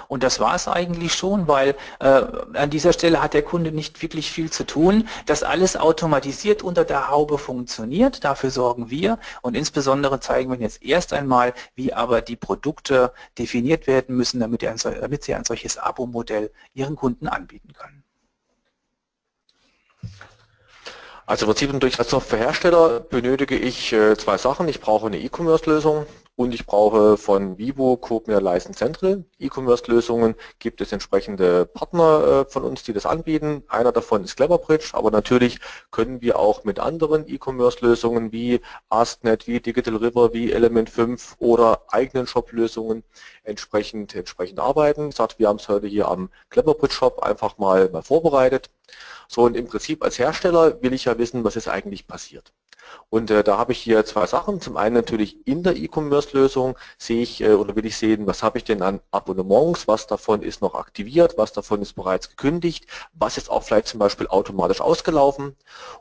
Und das war es eigentlich schon, weil äh, an dieser Stelle hat der Kunde nicht wirklich viel zu tun. Das alles automatisiert unter der Haube funktioniert, dafür sorgen wir und insbesondere zeigen wir jetzt erst einmal, wie aber die Produkte definiert werden müssen, damit, ein, damit Sie ein solches Abo-Modell Ihren Kunden anbieten können. Also im Prinzip durch als Softwarehersteller benötige ich äh, zwei Sachen. Ich brauche eine E-Commerce-Lösung und ich brauche von Vivo CodeMeer License Central E-Commerce-Lösungen. Gibt es entsprechende Partner äh, von uns, die das anbieten. Einer davon ist Cleverbridge, aber natürlich können wir auch mit anderen E-Commerce-Lösungen wie AskNet, wie Digital River, wie Element 5 oder eigenen Shop-Lösungen entsprechend, entsprechend arbeiten. Ich sage, wir haben es heute hier am Cleverbridge Shop einfach mal, mal vorbereitet. So und im Prinzip als Hersteller will ich ja wissen, was ist eigentlich passiert. Und äh, da habe ich hier zwei Sachen. Zum einen natürlich in der E-Commerce-Lösung sehe ich äh, oder will ich sehen, was habe ich denn an Abonnements, was davon ist noch aktiviert, was davon ist bereits gekündigt, was ist auch vielleicht zum Beispiel automatisch ausgelaufen.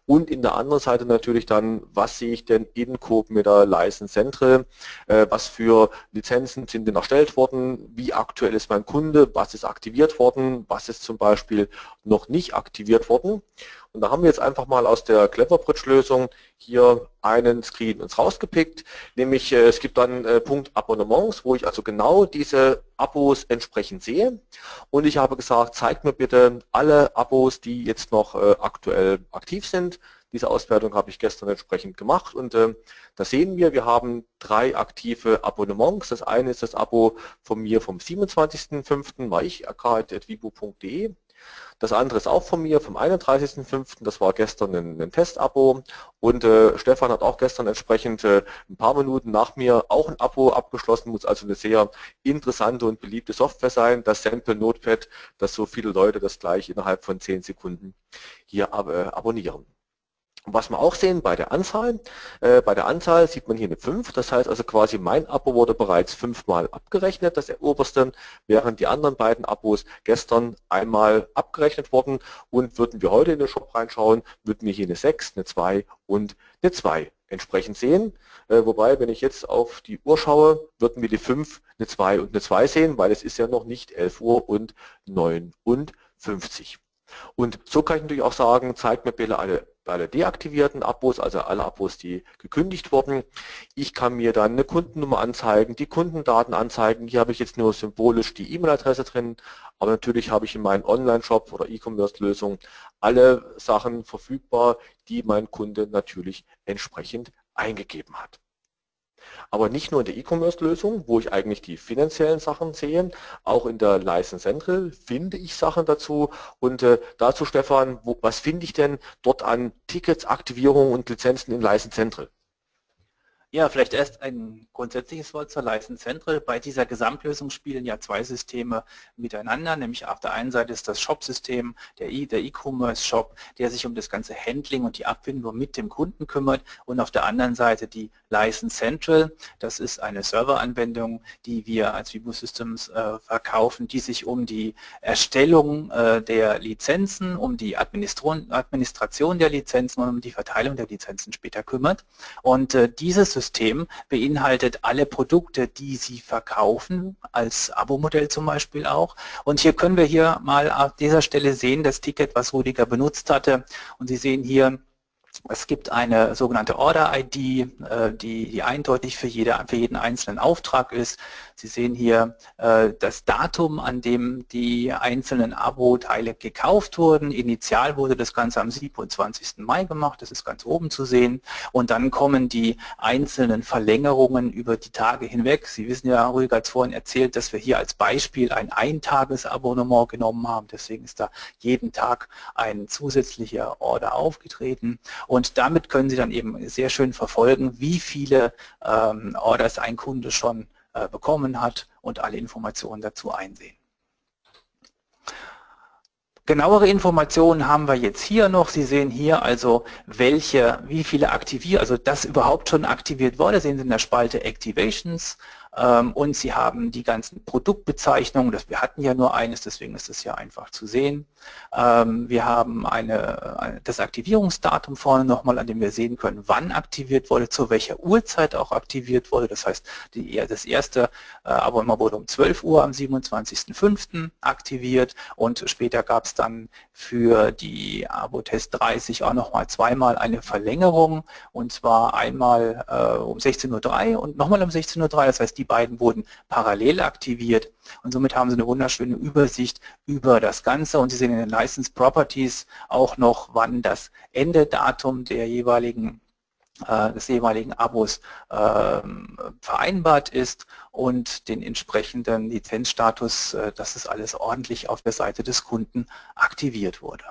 Und in der anderen Seite natürlich dann, was sehe ich denn in Coop mit der License Central, äh, was für Lizenzen sind denn erstellt worden, wie aktuell ist mein Kunde, was ist aktiviert worden, was ist zum Beispiel noch nicht aktiviert worden. Und da haben wir jetzt einfach mal aus der Cleverbridge-Lösung hier einen Screen uns rausgepickt, nämlich äh, es gibt dann äh, Punkt Abonnements, wo ich also genau diese Abos entsprechend sehe und ich habe gesagt, zeigt mir bitte alle Abos, die jetzt noch äh, aktuell aktiv sind. Diese Auswertung habe ich gestern entsprechend gemacht und äh, da sehen wir, wir haben drei aktive Abonnements. Das eine ist das Abo von mir vom 27.05. weichak.vivo.de. Das andere ist auch von mir vom 31.05. Das war gestern ein, ein Testabo und äh, Stefan hat auch gestern entsprechend äh, ein paar Minuten nach mir auch ein Abo abgeschlossen. Muss also eine sehr interessante und beliebte Software sein. Das Sample Notepad, dass so viele Leute das gleich innerhalb von 10 Sekunden hier äh, abonnieren. Was wir auch sehen bei der Anzahl, äh, bei der Anzahl sieht man hier eine 5, das heißt also quasi mein Abo wurde bereits fünfmal abgerechnet, das oberste, während die anderen beiden Abos gestern einmal abgerechnet wurden und würden wir heute in den Shop reinschauen, würden wir hier eine 6, eine 2 und eine 2 entsprechend sehen. Äh, wobei, wenn ich jetzt auf die Uhr schaue, würden wir die 5, eine 2 und eine 2 sehen, weil es ist ja noch nicht 11 Uhr und 59. Und so kann ich natürlich auch sagen, zeigt mir bitte alle alle deaktivierten Abos, also alle Abos, die gekündigt wurden. Ich kann mir dann eine Kundennummer anzeigen, die Kundendaten anzeigen. Hier habe ich jetzt nur symbolisch die E-Mail-Adresse drin, aber natürlich habe ich in meinem Online-Shop oder E-Commerce-Lösung alle Sachen verfügbar, die mein Kunde natürlich entsprechend eingegeben hat. Aber nicht nur in der E-Commerce-Lösung, wo ich eigentlich die finanziellen Sachen sehe, auch in der License Central finde ich Sachen dazu. Und äh, dazu, Stefan, wo, was finde ich denn dort an Tickets, Aktivierungen und Lizenzen in License Central? Ja, vielleicht erst ein grundsätzliches Wort zur License Central. Bei dieser Gesamtlösung spielen ja zwei Systeme miteinander, nämlich auf der einen Seite ist das Shop-System, der E-Commerce-Shop, der sich um das ganze Handling und die Abwicklung mit dem Kunden kümmert und auf der anderen Seite die License Central. Das ist eine Serveranwendung, die wir als Vibo Systems äh, verkaufen, die sich um die Erstellung äh, der Lizenzen, um die Administration der Lizenzen und um die Verteilung der Lizenzen später kümmert. Und äh, dieses beinhaltet alle Produkte, die Sie verkaufen, als Abo-Modell zum Beispiel auch. Und hier können wir hier mal auf dieser Stelle sehen, das Ticket, was Rudiger benutzt hatte. Und Sie sehen hier es gibt eine sogenannte Order-ID, äh, die, die eindeutig für, jede, für jeden einzelnen Auftrag ist. Sie sehen hier äh, das Datum, an dem die einzelnen Abo-Teile gekauft wurden. Initial wurde das Ganze am 27. Mai gemacht, das ist ganz oben zu sehen. Und dann kommen die einzelnen Verlängerungen über die Tage hinweg. Sie wissen ja, Rüdiger hat vorhin erzählt, dass wir hier als Beispiel ein Eintagesabonnement genommen haben. Deswegen ist da jeden Tag ein zusätzlicher Order aufgetreten. Und damit können Sie dann eben sehr schön verfolgen, wie viele ähm, Orders ein Kunde schon äh, bekommen hat und alle Informationen dazu einsehen. Genauere Informationen haben wir jetzt hier noch. Sie sehen hier also, welche, wie viele aktiviert, also das überhaupt schon aktiviert wurde, sehen Sie in der Spalte Activations ähm, und Sie haben die ganzen Produktbezeichnungen, wir hatten ja nur eines, deswegen ist es ja einfach zu sehen. Ähm, wir haben eine, das Aktivierungsdatum vorne nochmal, an dem wir sehen können, wann aktiviert wurde, zu welcher Uhrzeit auch aktiviert wurde. Das heißt, die, das erste äh, Abonnement wurde um 12 Uhr am 27.05. aktiviert und später gab es dann für die Abo-Test 30 auch nochmal zweimal eine Verlängerung und zwar einmal äh, um 16.03 Uhr und nochmal um 16.03 Uhr. Das heißt, die beiden wurden parallel aktiviert und somit haben Sie eine wunderschöne Übersicht über das Ganze und Sie sehen in den License Properties auch noch, wann das Endedatum der jeweiligen äh, des jeweiligen Abos äh, vereinbart ist und den entsprechenden Lizenzstatus, äh, dass es alles ordentlich auf der Seite des Kunden aktiviert wurde.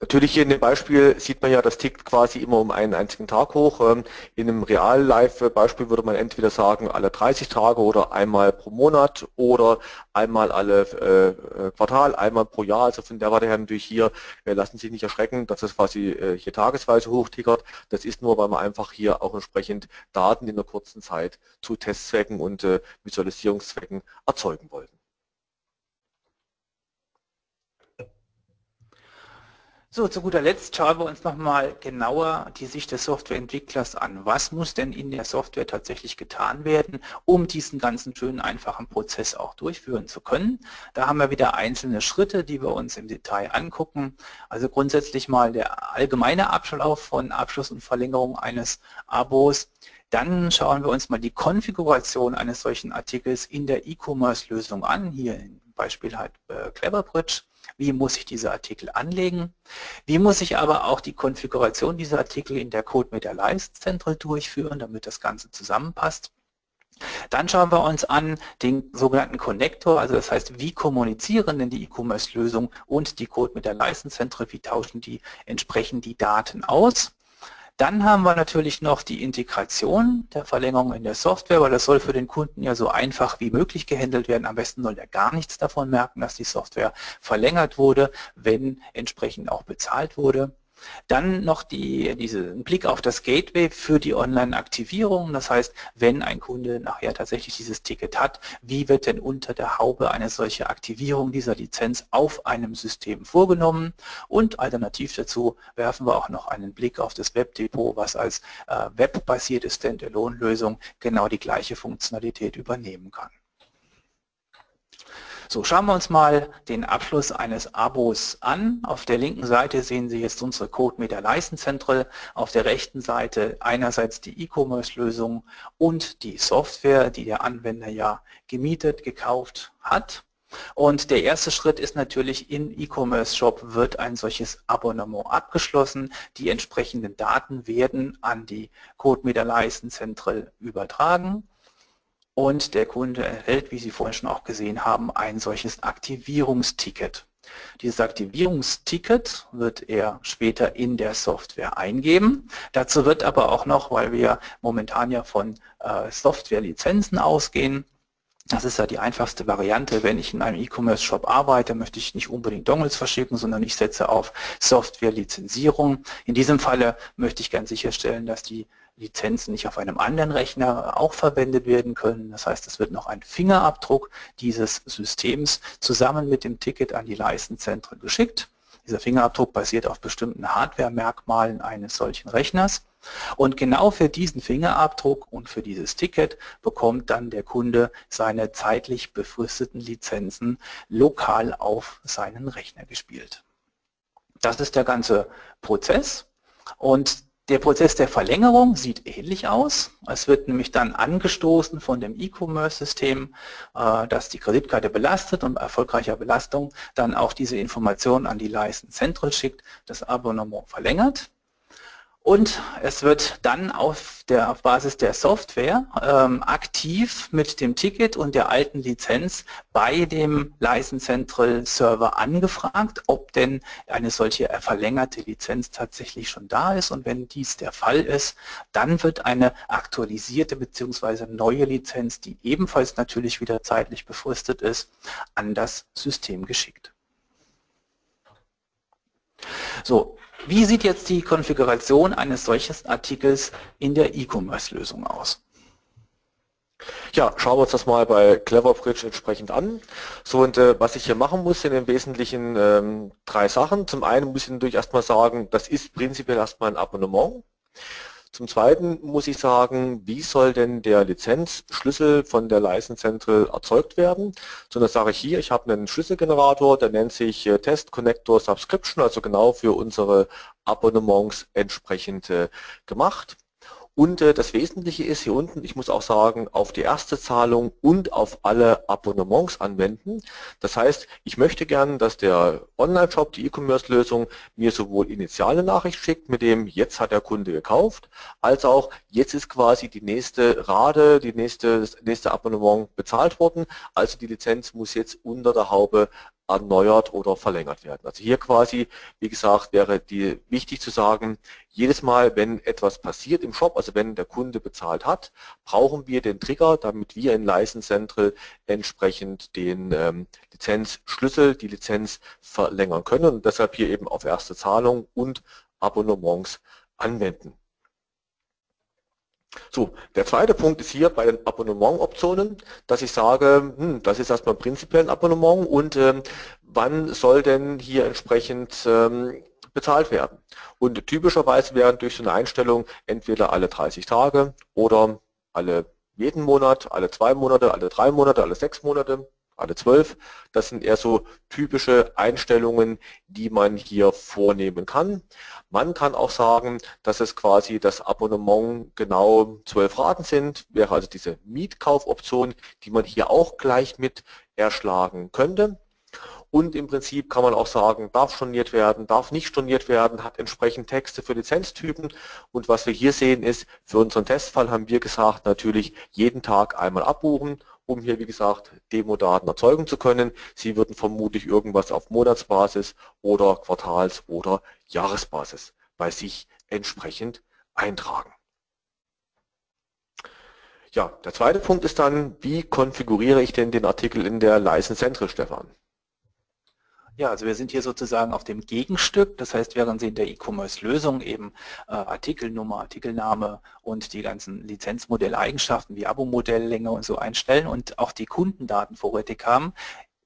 Natürlich hier in dem Beispiel sieht man ja, das tickt quasi immer um einen einzigen Tag hoch. Ähm, in einem Real-Life-Beispiel würde man entweder sagen, alle 30 Tage oder einmal pro Monat oder einmal alle äh, äh, Quartal, einmal pro Jahr. Also von der Warte her natürlich hier, äh, lassen Sie sich nicht erschrecken, dass das quasi hier tagesweise hochtickert. Das ist nur, weil wir einfach hier auch entsprechend Daten in einer kurzen Zeit zu Testzwecken und Visualisierungszwecken erzeugen wollten. So, zu guter Letzt schauen wir uns nochmal genauer die Sicht des Softwareentwicklers an. Was muss denn in der Software tatsächlich getan werden, um diesen ganzen schönen, einfachen Prozess auch durchführen zu können? Da haben wir wieder einzelne Schritte, die wir uns im Detail angucken. Also grundsätzlich mal der allgemeine Abschlauf von Abschluss und Verlängerung eines Abos. Dann schauen wir uns mal die Konfiguration eines solchen Artikels in der E-Commerce-Lösung an. Hier im Beispiel halt äh, Cleverbridge. Wie muss ich diese Artikel anlegen? Wie muss ich aber auch die Konfiguration dieser Artikel in der Code mit der Central durchführen, damit das Ganze zusammenpasst? Dann schauen wir uns an den sogenannten Connector, also das heißt, wie kommunizieren denn die E-Commerce-Lösung und die Code mit der License Central, wie tauschen die entsprechend die Daten aus? Dann haben wir natürlich noch die Integration der Verlängerung in der Software, weil das soll für den Kunden ja so einfach wie möglich gehandelt werden. Am besten soll er gar nichts davon merken, dass die Software verlängert wurde, wenn entsprechend auch bezahlt wurde. Dann noch die, diesen Blick auf das Gateway für die Online-Aktivierung. Das heißt, wenn ein Kunde nachher tatsächlich dieses Ticket hat, wie wird denn unter der Haube eine solche Aktivierung dieser Lizenz auf einem System vorgenommen? Und alternativ dazu werfen wir auch noch einen Blick auf das Webdepot, was als äh, webbasierte Standalone-Lösung genau die gleiche Funktionalität übernehmen kann. So, schauen wir uns mal den Abschluss eines Abos an. Auf der linken Seite sehen Sie jetzt unsere CodeMeter License Central. Auf der rechten Seite einerseits die E-Commerce-Lösung und die Software, die der Anwender ja gemietet, gekauft hat. Und der erste Schritt ist natürlich, im E-Commerce Shop wird ein solches Abonnement abgeschlossen. Die entsprechenden Daten werden an die CodeMeter License Central übertragen und der Kunde erhält, wie Sie vorhin schon auch gesehen haben, ein solches Aktivierungsticket. Dieses Aktivierungsticket wird er später in der Software eingeben. Dazu wird aber auch noch, weil wir momentan ja von äh, Softwarelizenzen ausgehen, das ist ja die einfachste Variante. Wenn ich in einem E-Commerce-Shop arbeite, möchte ich nicht unbedingt Dongles verschicken, sondern ich setze auf Software-Lizenzierung. In diesem Falle möchte ich ganz sicherstellen, dass die Lizenzen nicht auf einem anderen Rechner auch verwendet werden können. Das heißt, es wird noch ein Fingerabdruck dieses Systems zusammen mit dem Ticket an die Leistenzentren geschickt. Dieser Fingerabdruck basiert auf bestimmten Hardware-Merkmalen eines solchen Rechners. Und genau für diesen Fingerabdruck und für dieses Ticket bekommt dann der Kunde seine zeitlich befristeten Lizenzen lokal auf seinen Rechner gespielt. Das ist der ganze Prozess und der Prozess der Verlängerung sieht ähnlich aus. Es wird nämlich dann angestoßen von dem E-Commerce-System, äh, das die Kreditkarte belastet und bei erfolgreicher Belastung dann auch diese Information an die Central schickt, das Abonnement verlängert. Und es wird dann auf, der, auf Basis der Software ähm, aktiv mit dem Ticket und der alten Lizenz bei dem License Central Server angefragt, ob denn eine solche verlängerte Lizenz tatsächlich schon da ist. Und wenn dies der Fall ist, dann wird eine aktualisierte bzw. neue Lizenz, die ebenfalls natürlich wieder zeitlich befristet ist, an das System geschickt. So, wie sieht jetzt die Konfiguration eines solchen Artikels in der E-Commerce-Lösung aus? Ja, schauen wir uns das mal bei Cleverbridge entsprechend an. So und äh, was ich hier machen muss, sind im Wesentlichen ähm, drei Sachen. Zum einen muss ich natürlich erstmal sagen, das ist prinzipiell erstmal ein Abonnement. Zum Zweiten muss ich sagen, wie soll denn der Lizenzschlüssel von der License Central erzeugt werden? So, das sage ich hier, ich habe einen Schlüsselgenerator, der nennt sich äh, Test Connector Subscription, also genau für unsere Abonnements entsprechend äh, gemacht. Und äh, das Wesentliche ist hier unten, ich muss auch sagen, auf die erste Zahlung und auf alle Abonnements anwenden. Das heißt, ich möchte gern, dass der Online-Shop, die E-Commerce-Lösung, mir sowohl initiale Nachricht schickt, mit dem jetzt hat der Kunde gekauft, als auch jetzt ist quasi die nächste Rate, die nächste, das nächste Abonnement bezahlt worden. Also die Lizenz muss jetzt unter der Haube erneuert oder verlängert werden. Also hier quasi, wie gesagt, wäre die wichtig zu sagen, jedes Mal, wenn etwas passiert im Shop, also wenn der Kunde bezahlt hat, brauchen wir den Trigger, damit wir in License Central entsprechend den ähm, Lizenzschlüssel, die Lizenz verlängern können und deshalb hier eben auf erste Zahlung und Abonnements anwenden. So, der zweite Punkt ist hier bei den Abonnementoptionen, dass ich sage, hm, das ist erstmal prinzipiell ein Abonnement und ähm, wann soll denn hier entsprechend ähm, bezahlt werden. Und typischerweise wären durch so eine Einstellung entweder alle 30 Tage oder alle jeden Monat, alle zwei Monate, alle drei Monate, alle sechs Monate, alle zwölf. Das sind eher so typische Einstellungen, die man hier vornehmen kann. Man kann auch sagen, dass es quasi das Abonnement genau zwölf Raten sind, wäre also diese Mietkaufoption, die man hier auch gleich mit erschlagen könnte. Und im Prinzip kann man auch sagen, darf storniert werden, darf nicht storniert werden, hat entsprechend Texte für Lizenztypen. Und was wir hier sehen ist, für unseren Testfall haben wir gesagt, natürlich jeden Tag einmal abbuchen um hier, wie gesagt, Demo-Daten erzeugen zu können. Sie würden vermutlich irgendwas auf Monatsbasis oder Quartals- oder Jahresbasis bei sich entsprechend eintragen. Ja, der zweite Punkt ist dann, wie konfiguriere ich denn den Artikel in der License Central, Stefan? Ja, also wir sind hier sozusagen auf dem Gegenstück. Das heißt, während Sie in der E-Commerce-Lösung eben äh, Artikelnummer, Artikelname und die ganzen Lizenzmodelleigenschaften wie Abo-Modelllänge und so einstellen und auch die Kundendaten vorrätig haben,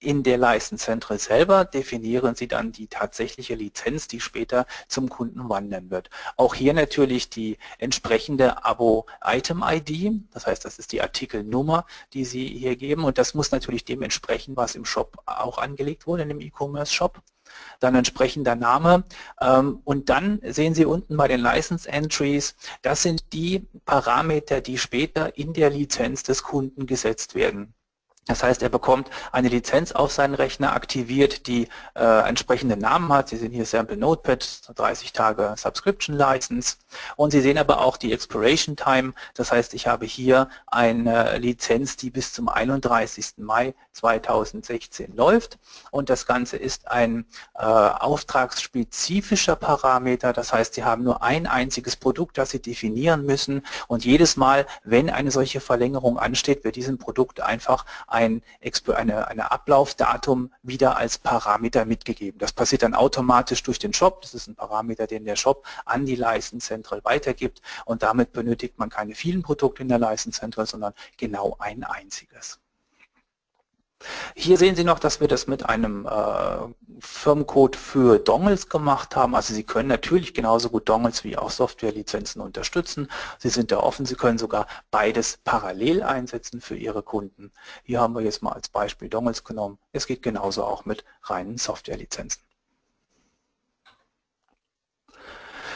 in der License Central selber definieren Sie dann die tatsächliche Lizenz, die später zum Kunden wandern wird. Auch hier natürlich die entsprechende Abo-Item-ID, das heißt, das ist die Artikelnummer, die Sie hier geben und das muss natürlich dem entsprechen, was im Shop auch angelegt wurde, in dem E-Commerce-Shop dann entsprechender Name ähm, und dann sehen Sie unten bei den License Entries, das sind die Parameter, die später in der Lizenz des Kunden gesetzt werden. Das heißt, er bekommt eine Lizenz auf seinen Rechner aktiviert, die äh, entsprechende Namen hat. Sie sehen hier Sample Notepad, 30 Tage Subscription License. Und Sie sehen aber auch die Expiration Time. Das heißt, ich habe hier eine Lizenz, die bis zum 31. Mai 2016 läuft. Und das Ganze ist ein äh, auftragsspezifischer Parameter. Das heißt, Sie haben nur ein einziges Produkt, das Sie definieren müssen. Und jedes Mal, wenn eine solche Verlängerung ansteht, wird diesem Produkt einfach ein eine, eine Ablaufdatum wieder als Parameter mitgegeben. Das passiert dann automatisch durch den Shop. Das ist ein Parameter, den der Shop an die License Central weitergibt und damit benötigt man keine vielen Produkte in der License Central, sondern genau ein einziges. Hier sehen Sie noch, dass wir das mit einem äh, Firmencode für Dongles gemacht haben. Also Sie können natürlich genauso gut Dongles wie auch Softwarelizenzen unterstützen. Sie sind da offen, Sie können sogar beides parallel einsetzen für Ihre Kunden. Hier haben wir jetzt mal als Beispiel Dongles genommen. Es geht genauso auch mit reinen Softwarelizenzen.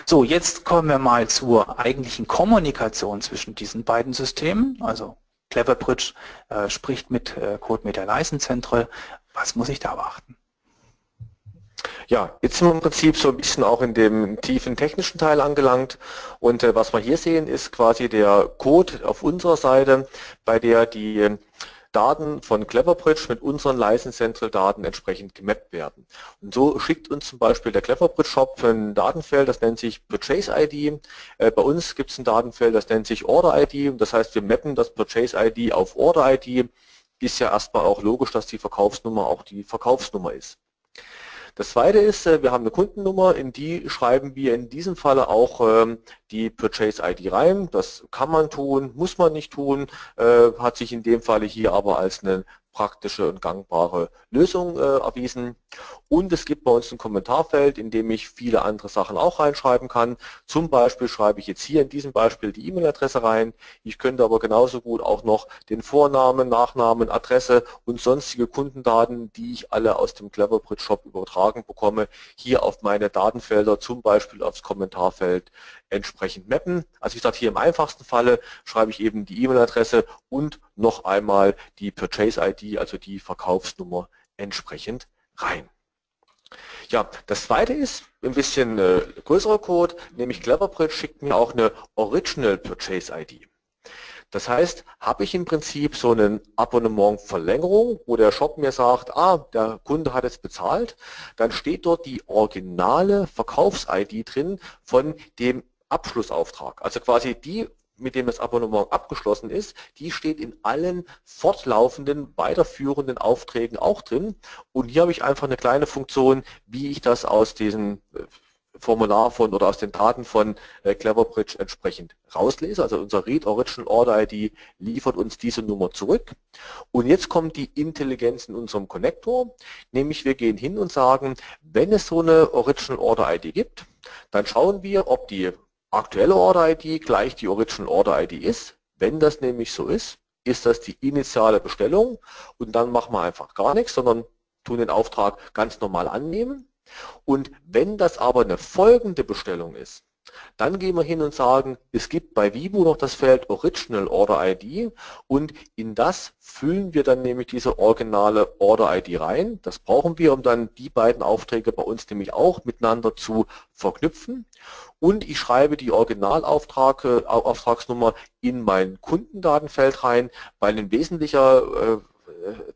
So, jetzt kommen wir mal zur eigentlichen Kommunikation zwischen diesen beiden Systemen, also Cleverbridge äh, spricht mit äh, CodeMeter License Central. Was muss ich da beachten? Ja, jetzt sind wir im Prinzip so ein bisschen auch in dem tiefen technischen Teil angelangt und äh, was wir hier sehen ist quasi der Code auf unserer Seite, bei der die Daten von Cleverbridge mit unseren License Central Daten entsprechend gemappt werden. Und so schickt uns zum Beispiel der Cleverbridge Shop ein Datenfeld, das nennt sich Purchase ID. Äh, bei uns gibt es ein Datenfeld, das nennt sich Order ID. Das heißt, wir mappen das Purchase ID auf Order ID. Ist ja erstmal auch logisch, dass die Verkaufsnummer auch die Verkaufsnummer ist. Das zweite ist, äh, wir haben eine Kundennummer, in die schreiben wir in diesem Falle auch ähm, die Purchase ID rein. Das kann man tun, muss man nicht tun, äh, hat sich in dem Falle hier aber als eine praktische und gangbare Lösung äh, erwiesen. Und es gibt bei uns ein Kommentarfeld, in dem ich viele andere Sachen auch reinschreiben kann. Zum Beispiel schreibe ich jetzt hier in diesem Beispiel die E-Mail-Adresse rein. Ich könnte aber genauso gut auch noch den Vornamen, Nachnamen, Adresse und sonstige Kundendaten, die ich alle aus dem Cleverbridge Shop übertragen bekomme, hier auf meine Datenfelder, zum Beispiel aufs Kommentarfeld entsprechend mappen. Also wie gesagt, hier im einfachsten Falle schreibe ich eben die E-Mail-Adresse und noch einmal die Purchase-ID, also die Verkaufsnummer entsprechend rein. Ja, das zweite ist ein bisschen äh, größerer Code, nämlich Cleverbridge schickt mir auch eine Original Purchase ID. Das heißt, habe ich im Prinzip so einen Abonnement-Verlängerung, wo der Shop mir sagt, ah, der Kunde hat es bezahlt, dann steht dort die originale Verkaufs-ID drin von dem Abschlussauftrag. Also quasi die mit dem das Abonnement abgeschlossen ist, die steht in allen fortlaufenden, weiterführenden Aufträgen auch drin. Und hier habe ich einfach eine kleine Funktion, wie ich das aus diesem äh, Formular von oder aus den Daten von äh, Cleverbridge entsprechend rauslese. Also unser Read Original Order ID liefert uns diese Nummer zurück. Und jetzt kommt die Intelligenz in unserem Connector, nämlich wir gehen hin und sagen, wenn es so eine Original Order ID gibt, dann schauen wir, ob die aktuelle Order-ID gleich die Original Order-ID ist. Wenn das nämlich so ist, ist das die initiale Bestellung und dann machen wir einfach gar nichts, sondern tun den Auftrag ganz normal annehmen. Und wenn das aber eine folgende Bestellung ist, dann gehen wir hin und sagen, es gibt bei Vibo noch das Feld Original Order ID und in das füllen wir dann nämlich diese originale Order ID rein. Das brauchen wir, um dann die beiden Aufträge bei uns nämlich auch miteinander zu verknüpfen. Und ich schreibe die Originalauftragsnummer in mein Kundendatenfeld rein, weil ein wesentlicher äh,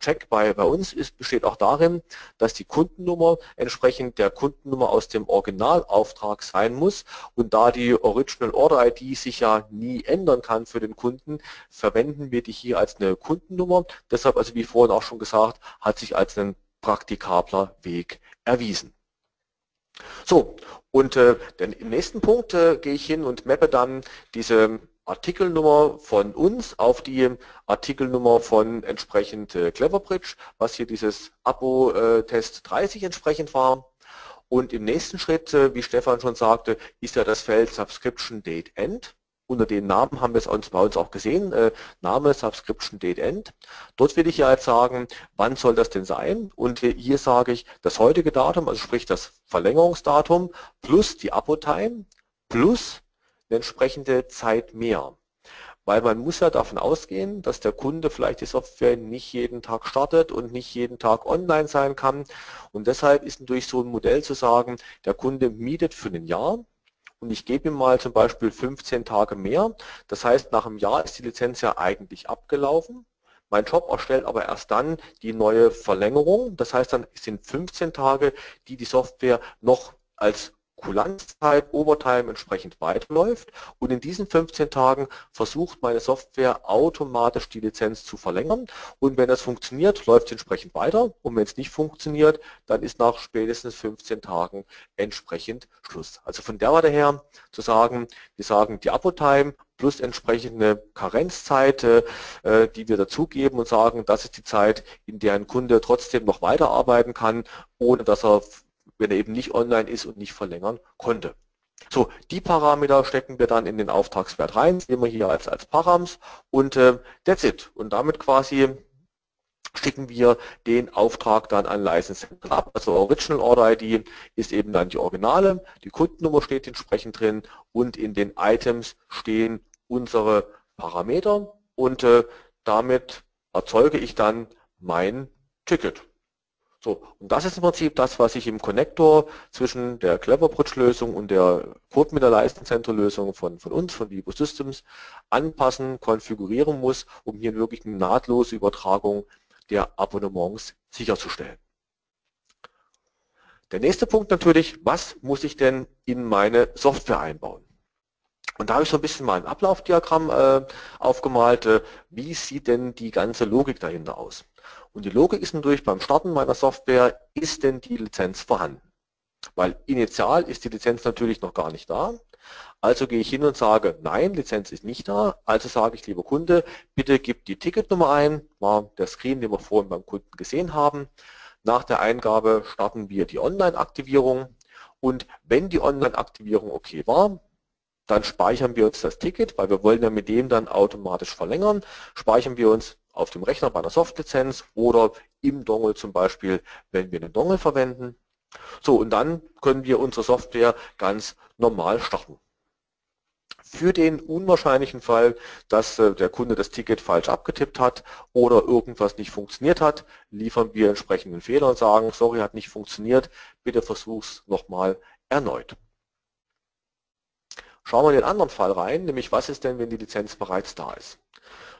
Check bei, bei uns ist, besteht auch darin, dass die Kundennummer entsprechend der Kundennummer aus dem Originalauftrag sein muss und da die Original Order ID sich ja nie ändern kann für den Kunden, verwenden wir die hier als eine Kundennummer. Deshalb, also wie vorhin auch schon gesagt, hat sich als ein praktikabler Weg erwiesen. So, und äh, denn im nächsten Punkt äh, gehe ich hin und mappe dann diese Artikelnummer von uns auf die Artikelnummer von entsprechend äh, Cleverbridge, was hier dieses Abo-Test 30 entsprechend war. Und im nächsten Schritt, äh, wie Stefan schon sagte, ist ja das Feld Subscription Date End. Unter den Namen haben wir es bei uns auch gesehen, äh, Name Subscription Date End. Dort will ich ja jetzt sagen, wann soll das denn sein? Und hier sage ich das heutige Datum, also sprich das Verlängerungsdatum plus die Abo-Time plus eine entsprechende Zeit mehr. Weil man muss ja davon ausgehen, dass der Kunde vielleicht die Software nicht jeden Tag startet und nicht jeden Tag online sein kann. Und deshalb ist natürlich so ein Modell zu sagen, der Kunde mietet für ein Jahr und ich gebe ihm mal zum Beispiel 15 Tage mehr. Das heißt, nach einem Jahr ist die Lizenz ja eigentlich abgelaufen. Mein Job erstellt aber erst dann die neue Verlängerung. Das heißt, dann sind 15 Tage, die die Software noch als Kulanzzeit, Overtime entsprechend weiterläuft und in diesen 15 Tagen versucht meine Software automatisch die Lizenz zu verlängern und wenn das funktioniert, läuft es entsprechend weiter und wenn es nicht funktioniert, dann ist nach spätestens 15 Tagen entsprechend Schluss. Also von der Warte her zu sagen, wir sagen die Abo-Time plus entsprechende Karenzzeit, äh, die wir dazugeben und sagen, das ist die Zeit, in der ein Kunde trotzdem noch weiterarbeiten kann, ohne dass er wenn er eben nicht online ist und nicht verlängern konnte. So, die Parameter stecken wir dann in den Auftragswert rein, sehen wir hier als, als Params und äh, that's it. Und damit quasi schicken wir den Auftrag dann an License Center ab. Also Original Order ID ist eben dann die Originale, die Kundennummer steht entsprechend drin und in den Items stehen unsere Parameter und äh, damit erzeuge ich dann mein Ticket. So, und das ist im Prinzip das, was ich im Connector zwischen der Cleverbridge-Lösung und der Code mit der Leistenzentrum-Lösung von, von uns, von Vivo Systems, anpassen, konfigurieren muss, um hier wirklich eine nahtlose Übertragung der Abonnements sicherzustellen. Der nächste Punkt natürlich, was muss ich denn in meine Software einbauen? Und da habe ich so ein bisschen mal ein Ablaufdiagramm äh, aufgemalt. Äh, wie sieht denn die ganze Logik dahinter aus? Und die Logik ist natürlich beim Starten meiner Software, ist denn die Lizenz vorhanden? Weil initial ist die Lizenz natürlich noch gar nicht da. Also gehe ich hin und sage, nein, Lizenz ist nicht da. Also sage ich, lieber Kunde, bitte gib die Ticketnummer ein. War der Screen, den wir vorhin beim Kunden gesehen haben. Nach der Eingabe starten wir die Online-Aktivierung. Und wenn die Online-Aktivierung okay war, dann speichern wir uns das Ticket, weil wir wollen ja mit dem dann automatisch verlängern, speichern wir uns auf dem Rechner bei einer Softlizenz oder im Dongle zum Beispiel, wenn wir einen Dongle verwenden. So, und dann können wir unsere Software ganz normal starten. Für den unwahrscheinlichen Fall, dass äh, der Kunde das Ticket falsch abgetippt hat oder irgendwas nicht funktioniert hat, liefern wir entsprechenden Fehler und sagen, sorry, hat nicht funktioniert, bitte versuch's nochmal erneut. Schauen wir in den anderen Fall rein, nämlich was ist denn, wenn die Lizenz bereits da ist.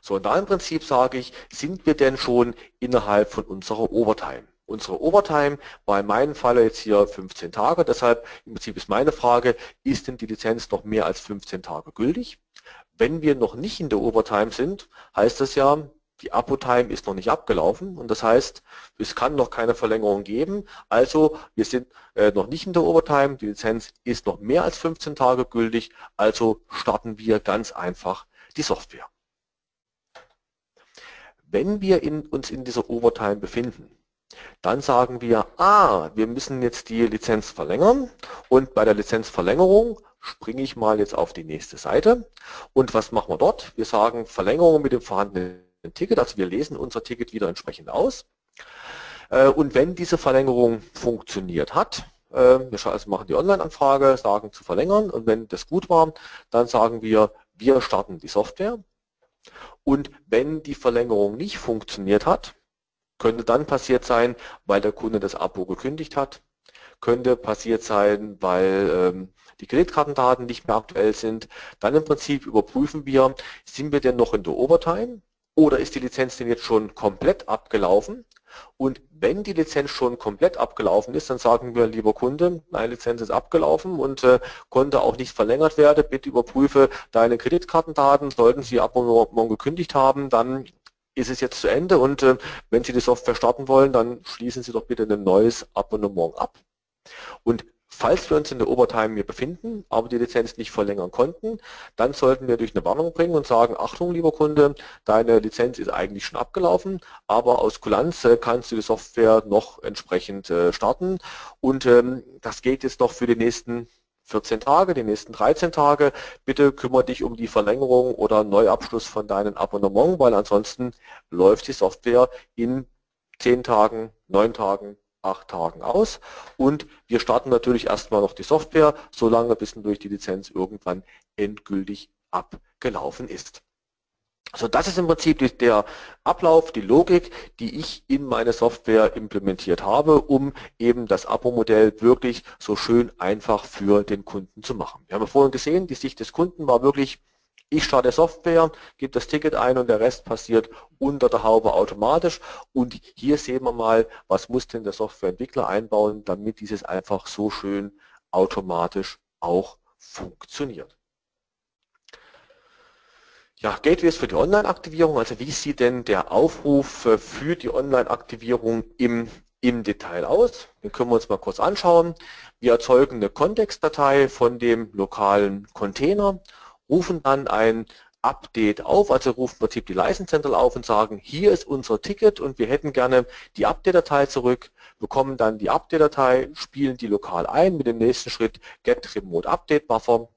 So, und da im Prinzip sage ich, sind wir denn schon innerhalb von unserer Overtime? Unsere Overtime war in meinem Falle jetzt hier 15 Tage, deshalb im Prinzip ist meine Frage, ist denn die Lizenz noch mehr als 15 Tage gültig? Wenn wir noch nicht in der Overtime sind, heißt das ja, die Abo-Time ist noch nicht abgelaufen und das heißt, es kann noch keine Verlängerung geben. Also wir sind äh, noch nicht in der Overtime, die Lizenz ist noch mehr als 15 Tage gültig, also starten wir ganz einfach die Software. Wenn wir in, uns in dieser Overtime befinden, dann sagen wir, ah, wir müssen jetzt die Lizenz verlängern und bei der Lizenzverlängerung springe ich mal jetzt auf die nächste Seite. Und was machen wir dort? Wir sagen Verlängerung mit dem vorhandenen Ticket, also wir lesen unser Ticket wieder entsprechend aus. Äh, und wenn diese Verlängerung funktioniert hat, äh, wir also machen die Online-Anfrage, sagen zu verlängern und wenn das gut war, dann sagen wir, wir starten die Software und wenn die Verlängerung nicht funktioniert hat, könnte dann passiert sein, weil der Kunde das Abo gekündigt hat, könnte passiert sein, weil ähm, die Kreditkartendaten nicht mehr aktuell sind. Dann im Prinzip überprüfen wir, sind wir denn noch in der Overtime oder ist die Lizenz denn jetzt schon komplett abgelaufen? Und wenn die Lizenz schon komplett abgelaufen ist, dann sagen wir, lieber Kunde, deine Lizenz ist abgelaufen und äh, konnte auch nicht verlängert werden. Bitte überprüfe deine Kreditkartendaten. Sollten Sie Abonnement gekündigt haben, dann ist es jetzt zu Ende und äh, wenn Sie die Software starten wollen, dann schließen Sie doch bitte ein neues Abonnement ab. Und Falls wir uns in der Overtime hier befinden, aber die Lizenz nicht verlängern konnten, dann sollten wir durch eine Warnung bringen und sagen, Achtung, lieber Kunde, deine Lizenz ist eigentlich schon abgelaufen, aber aus Kulanz äh, kannst du die Software noch entsprechend äh, starten und ähm, das geht jetzt noch für die nächsten 14 Tage, die nächsten 13 Tage. Bitte kümmere dich um die Verlängerung oder Neuabschluss von deinem Abonnement, weil ansonsten läuft die Software in 10 Tagen, 9 Tagen, acht Tagen aus und wir starten natürlich erstmal noch die Software, solange bis durch die Lizenz irgendwann endgültig abgelaufen ist. So, das ist im Prinzip der Ablauf, die Logik, die ich in meine Software implementiert habe, um eben das Abo-Modell wirklich so schön einfach für den Kunden zu machen. Wir haben vorhin gesehen, die Sicht des Kunden war wirklich ich starte Software, gebe das Ticket ein und der Rest passiert unter der Haube automatisch. Und hier sehen wir mal, was muss denn der Softwareentwickler einbauen, damit dieses einfach so schön automatisch auch funktioniert. Ja, Gateways für die Online-Aktivierung, also wie sieht denn der Aufruf äh, für die Online-Aktivierung im, im Detail aus? Den können wir uns mal kurz anschauen. Wir erzeugen eine Kontextdatei von dem lokalen Container rufen dann ein Update auf, also rufen im Prinzip die License Central auf und sagen, hier ist unser Ticket und wir hätten gerne die Update-Datei zurück, bekommen dann die Update-Datei, spielen die lokal ein mit dem nächsten Schritt Get Remote Update Buffer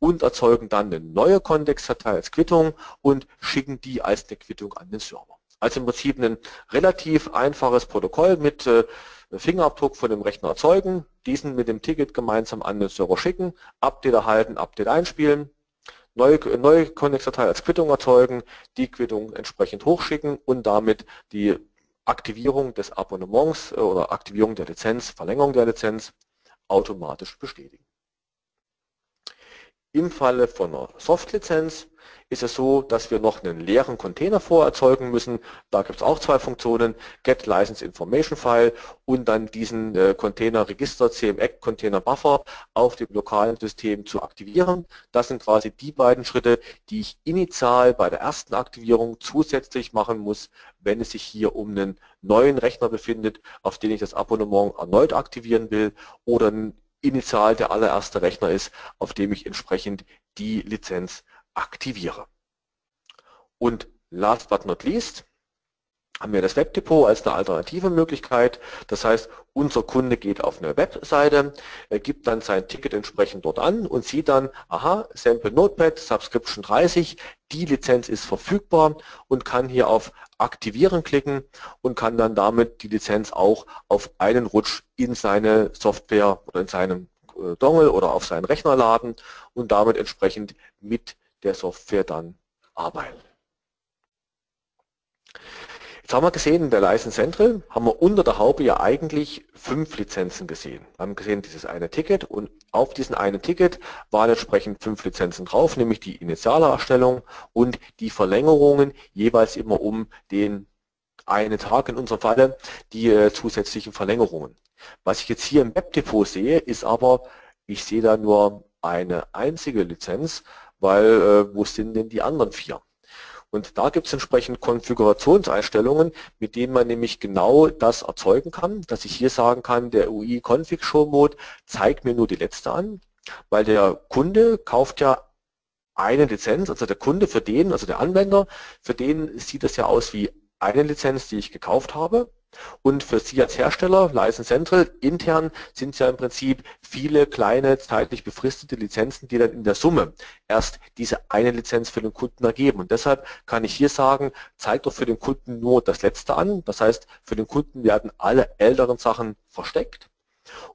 und erzeugen dann eine neue Kontextdatei als Quittung und schicken die als eine Quittung an den Server. Also im Prinzip ein relativ einfaches Protokoll mit äh, Fingerabdruck von dem Rechner erzeugen, diesen mit dem Ticket gemeinsam an den Server schicken, Update erhalten, Update einspielen, neue, neue Kontext-Datei als Quittung erzeugen, die Quittung entsprechend hochschicken und damit die Aktivierung des Abonnements äh, oder Aktivierung der Lizenz, Verlängerung der Lizenz automatisch bestätigen. Im Falle von einer Soft-Lizenz ist es so, dass wir noch einen leeren Container vorerzeugen müssen. Da gibt es auch zwei Funktionen, Get License Information File und dann diesen äh, Container Register CMX Container Buffer auf dem lokalen System zu aktivieren. Das sind quasi die beiden Schritte, die ich initial bei der ersten Aktivierung zusätzlich machen muss, wenn es sich hier um einen neuen Rechner befindet, auf den ich das Abonnement erneut aktivieren will oder initial der allererste Rechner ist, auf dem ich entsprechend die Lizenz aktiviere. Und last but not least haben wir das Webdepot als eine alternative Möglichkeit. Das heißt, unser Kunde geht auf eine Webseite, gibt dann sein Ticket entsprechend dort an und sieht dann, aha, Sample Notepad, Subscription 30, die Lizenz ist verfügbar und kann hier auf Aktivieren klicken und kann dann damit die Lizenz auch auf einen Rutsch in seine Software oder in seinem äh, Dongle oder auf seinen Rechner laden und damit entsprechend mit der Software dann arbeiten. Jetzt haben wir gesehen, in der License Central haben wir unter der Haube ja eigentlich fünf Lizenzen gesehen. Wir haben gesehen, dieses eine Ticket und auf diesem einen Ticket waren entsprechend fünf Lizenzen drauf, nämlich die initiale Erstellung und die Verlängerungen jeweils immer um den einen Tag, in unserem Falle die äh, zusätzlichen Verlängerungen. Was ich jetzt hier im Webdepot sehe, ist aber, ich sehe da nur eine einzige Lizenz weil äh, wo sind denn die anderen vier? Und da gibt es entsprechend Konfigurationseinstellungen, mit denen man nämlich genau das erzeugen kann, dass ich hier sagen kann, der UI Config Show Mode zeigt mir nur die letzte an, weil der Kunde kauft ja eine Lizenz, also der Kunde für den, also der Anwender, für den sieht es ja aus wie eine Lizenz, die ich gekauft habe und für Sie als Hersteller, License Central, intern sind es ja im Prinzip viele kleine zeitlich befristete Lizenzen, die dann in der Summe erst diese eine Lizenz für den Kunden ergeben. Und deshalb kann ich hier sagen, zeigt doch für den Kunden nur das Letzte an. Das heißt, für den Kunden werden alle älteren Sachen versteckt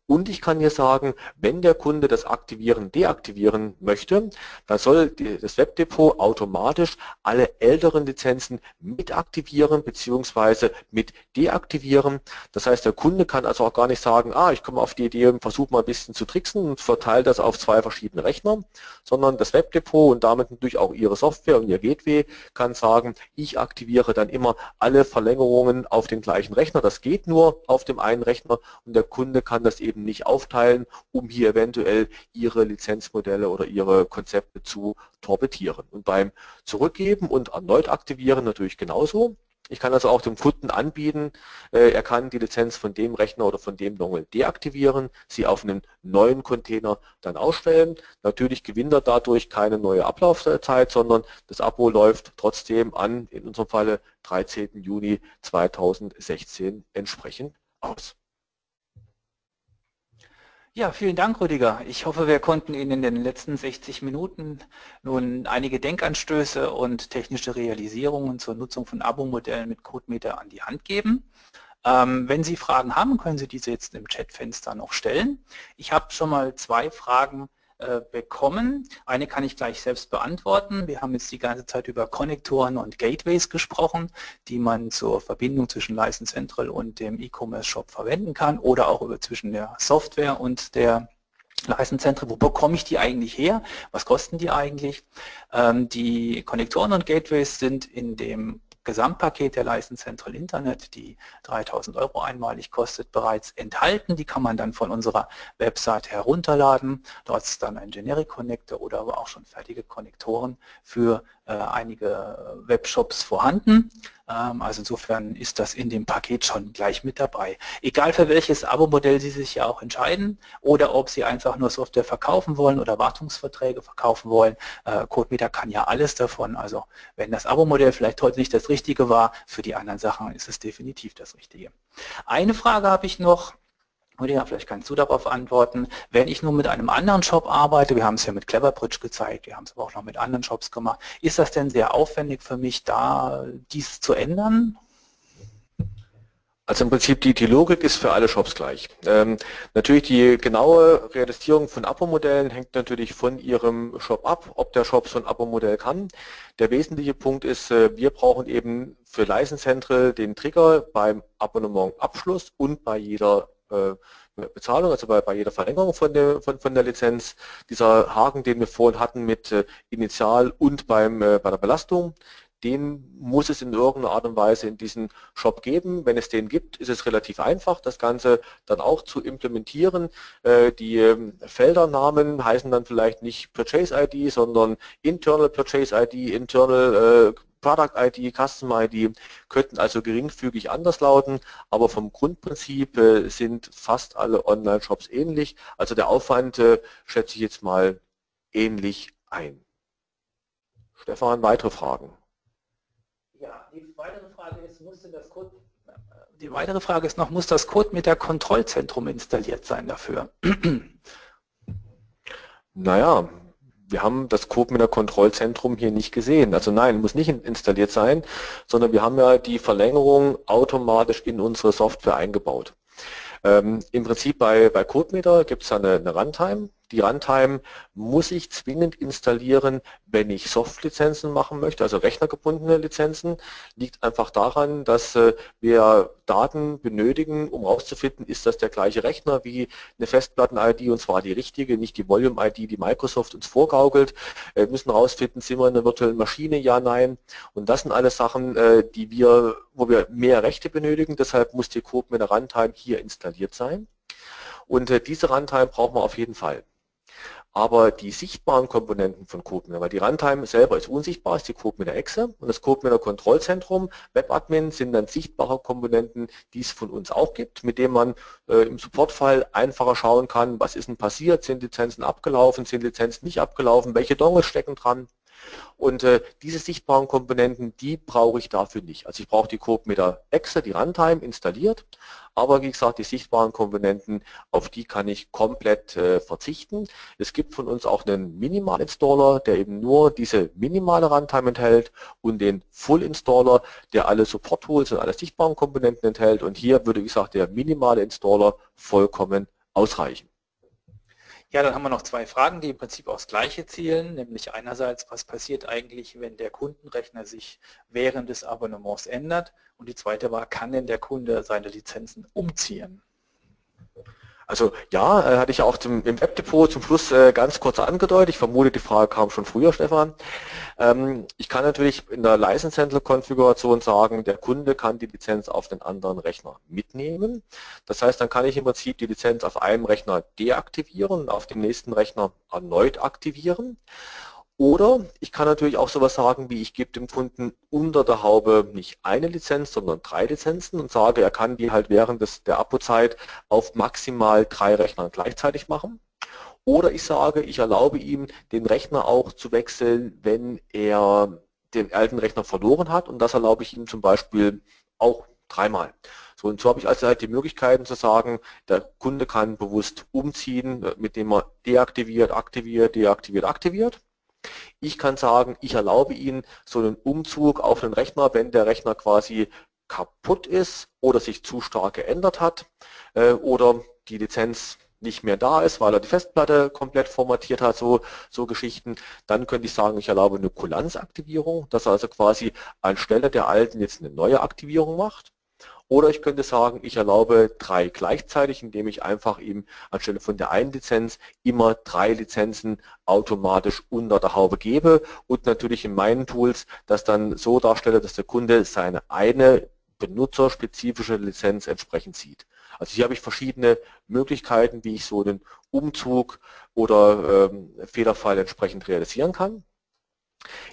und ich kann hier sagen, wenn der Kunde das Aktivieren deaktivieren möchte, dann soll das Webdepot automatisch alle älteren Lizenzen mit aktivieren bzw. mit deaktivieren. Das heißt, der Kunde kann also auch gar nicht sagen, ah, ich komme auf die Idee und versuche mal ein bisschen zu tricksen und verteile das auf zwei verschiedene Rechner, sondern das Webdepot und damit natürlich auch Ihre Software und Ihr Gateway kann sagen, ich aktiviere dann immer alle Verlängerungen auf den gleichen Rechner. Das geht nur auf dem einen Rechner und der Kunde kann das eben nicht aufteilen, um hier eventuell ihre Lizenzmodelle oder ihre Konzepte zu torpedieren. Und beim Zurückgeben und erneut aktivieren natürlich genauso. Ich kann also auch dem Kunden anbieten, äh, er kann die Lizenz von dem Rechner oder von dem Dongle deaktivieren, sie auf einen neuen Container dann ausstellen. Natürlich gewinnt er dadurch keine neue Ablaufzeit, sondern das Abo läuft trotzdem an, in unserem Falle 13. Juni 2016 entsprechend aus. Ja, vielen Dank, Rüdiger. Ich hoffe, wir konnten Ihnen in den letzten 60 Minuten nun einige Denkanstöße und technische Realisierungen zur Nutzung von Abo-Modellen mit CodeMeter an die Hand geben. Ähm, wenn Sie Fragen haben, können Sie diese jetzt im Chatfenster noch stellen. Ich habe schon mal zwei Fragen bekommen. Eine kann ich gleich selbst beantworten. Wir haben jetzt die ganze Zeit über Konnektoren und Gateways gesprochen, die man zur Verbindung zwischen License Central und dem E-Commerce Shop verwenden kann oder auch über zwischen der Software und der License Central. Wo bekomme ich die eigentlich her? Was kosten die eigentlich? Ähm, die Konnektoren und Gateways sind in dem Gesamtpaket der License Central Internet, die 3000 Euro einmalig kostet, bereits enthalten. Die kann man dann von unserer Website herunterladen. Dort ist dann ein Generic Connector oder aber auch schon fertige Konnektoren für einige Webshops vorhanden. Ähm, also insofern ist das in dem Paket schon gleich mit dabei. Egal für welches Abo-Modell Sie sich ja auch entscheiden oder ob Sie einfach nur Software verkaufen wollen oder Wartungsverträge verkaufen wollen, äh, CodeMeter kann ja alles davon. Also wenn das Abo-Modell vielleicht heute nicht das Richtige war, für die anderen Sachen ist es definitiv das Richtige. Eine Frage habe ich noch. Julia, vielleicht kannst du darauf antworten. Wenn ich nur mit einem anderen Shop arbeite, wir haben es ja mit Cleverbridge gezeigt, wir haben es aber auch noch mit anderen Shops gemacht, ist das denn sehr aufwendig für mich, da dies zu ändern? Also im Prinzip die, die Logik ist für alle Shops gleich. Ähm, natürlich die genaue Realisierung von Abo-Modellen hängt natürlich von Ihrem Shop ab, ob der Shop so ein Abo-Modell kann. Der wesentliche Punkt ist, äh, wir brauchen eben für License Central den Trigger beim Abonnementabschluss und bei jeder Bezahlung, also bei, bei jeder Verlängerung von der, von, von der Lizenz. Dieser Haken, den wir vorhin hatten mit äh, Initial und beim, äh, bei der Belastung, den muss es in irgendeiner Art und Weise in diesen Shop geben. Wenn es den gibt, ist es relativ einfach, das Ganze dann auch zu implementieren. Äh, die ähm, Feldernamen heißen dann vielleicht nicht Purchase ID, sondern Internal Purchase ID, Internal äh, Product ID, Custom ID könnten also geringfügig anders lauten, aber vom Grundprinzip äh, sind fast alle Online-Shops ähnlich. Also der Aufwand schätze ich jetzt mal ähnlich ein. Stefan, weitere Fragen? Ja, die weitere Frage ist, musste das Code die weitere Frage ist noch, muss das Code mit der Kontrollzentrum installiert sein dafür? [clears throat] Naja, wir haben das CodeMiner Kontrollzentrum hier nicht gesehen. Also nein, muss nicht installiert sein, sondern wir haben ja die Verlängerung automatisch in unsere Software eingebaut. Ähm, Im Prinzip bei, bei CodeMeter gibt es eine, eine Runtime, die Runtime muss ich zwingend installieren, wenn ich Soft-Lizenzen machen möchte, also rechnergebundene Lizenzen. Liegt einfach daran, dass äh, wir Daten benötigen, um herauszufinden, ist das der gleiche Rechner wie eine Festplatten-ID und zwar die richtige, nicht die Volume-ID, die Microsoft uns vorgaukelt. Wir müssen herausfinden, sind wir in einer virtuellen Maschine, ja, nein. Und das sind alles Sachen, äh, die wir, wo wir mehr Rechte benötigen. Deshalb muss die Code mit der Runtime hier installiert sein. Und äh, diese Runtime brauchen wir auf jeden Fall aber die sichtbaren Komponenten von CodeMiner, weil die Runtime selber ist unsichtbar, ist die CodeMiner Exe und das CodeMiner Kontrollzentrum, WebAdmin sind dann sichtbare Komponenten, die es von uns auch gibt, mit denen man äh, im Supportfall einfacher schauen kann, was ist denn passiert, sind Lizenzen abgelaufen, sind Lizenzen nicht abgelaufen, welche Dongles stecken dran. Und äh, diese sichtbaren Komponenten, die brauche ich dafür nicht. Also ich brauche die CodeMeter Exe, die Runtime, installiert, aber wie gesagt, die sichtbaren Komponenten, auf die kann ich komplett äh, verzichten. Es gibt von uns auch einen Minimal-Installer, der eben nur diese minimale Runtime enthält und den Full-Installer, der alle Support-Tools und alle sichtbaren Komponenten enthält. Und hier würde, wie gesagt, der minimale Installer vollkommen ausreichen. Ja, dann haben wir noch zwei Fragen, die im Prinzip aufs Gleiche zielen, nämlich einerseits, was passiert eigentlich, wenn der Kundenrechner sich während des Abonnements ändert und die zweite war, kann denn der Kunde seine Lizenzen umziehen? Also ja, äh, hatte ich auch zum, im Webdepot zum Schluss äh, ganz kurz angedeutet. Ich vermute, die Frage kam schon früher, Stefan. Ähm, ich kann natürlich in der License Handler Konfiguration sagen, der Kunde kann die Lizenz auf den anderen Rechner mitnehmen. Das heißt, dann kann ich im Prinzip die Lizenz auf einem Rechner deaktivieren und auf dem nächsten Rechner erneut aktivieren. Oder ich kann natürlich auch sowas sagen, wie ich gebe dem Kunden unter der Haube nicht eine Lizenz, sondern drei Lizenzen und sage, er kann die halt während des, der Abo-Zeit auf maximal drei Rechnern gleichzeitig machen. Oder ich sage, ich erlaube ihm, den Rechner auch zu wechseln, wenn er den alten Rechner verloren hat und das erlaube ich ihm zum Beispiel auch dreimal. So, und so habe ich also halt die Möglichkeiten zu sagen, der Kunde kann bewusst umziehen, mit dem er deaktiviert, aktiviert, deaktiviert, aktiviert. Ich kann sagen, ich erlaube Ihnen so einen Umzug auf den Rechner, wenn der Rechner quasi kaputt ist oder sich zu stark geändert hat äh, oder die Lizenz nicht mehr da ist, weil er die Festplatte komplett formatiert hat, so, so Geschichten, dann könnte ich sagen, ich erlaube eine Kulanzaktivierung, dass er also quasi anstelle der alten jetzt eine neue Aktivierung macht. Oder ich könnte sagen, ich erlaube drei gleichzeitig, indem ich einfach ihm anstelle von der einen Lizenz immer drei Lizenzen automatisch unter der Haube gebe und natürlich in meinen Tools das dann so darstelle, dass der Kunde seine eine benutzerspezifische Lizenz entsprechend sieht. Also hier habe ich verschiedene Möglichkeiten, wie ich so einen Umzug oder ähm, Fehlerfall entsprechend realisieren kann.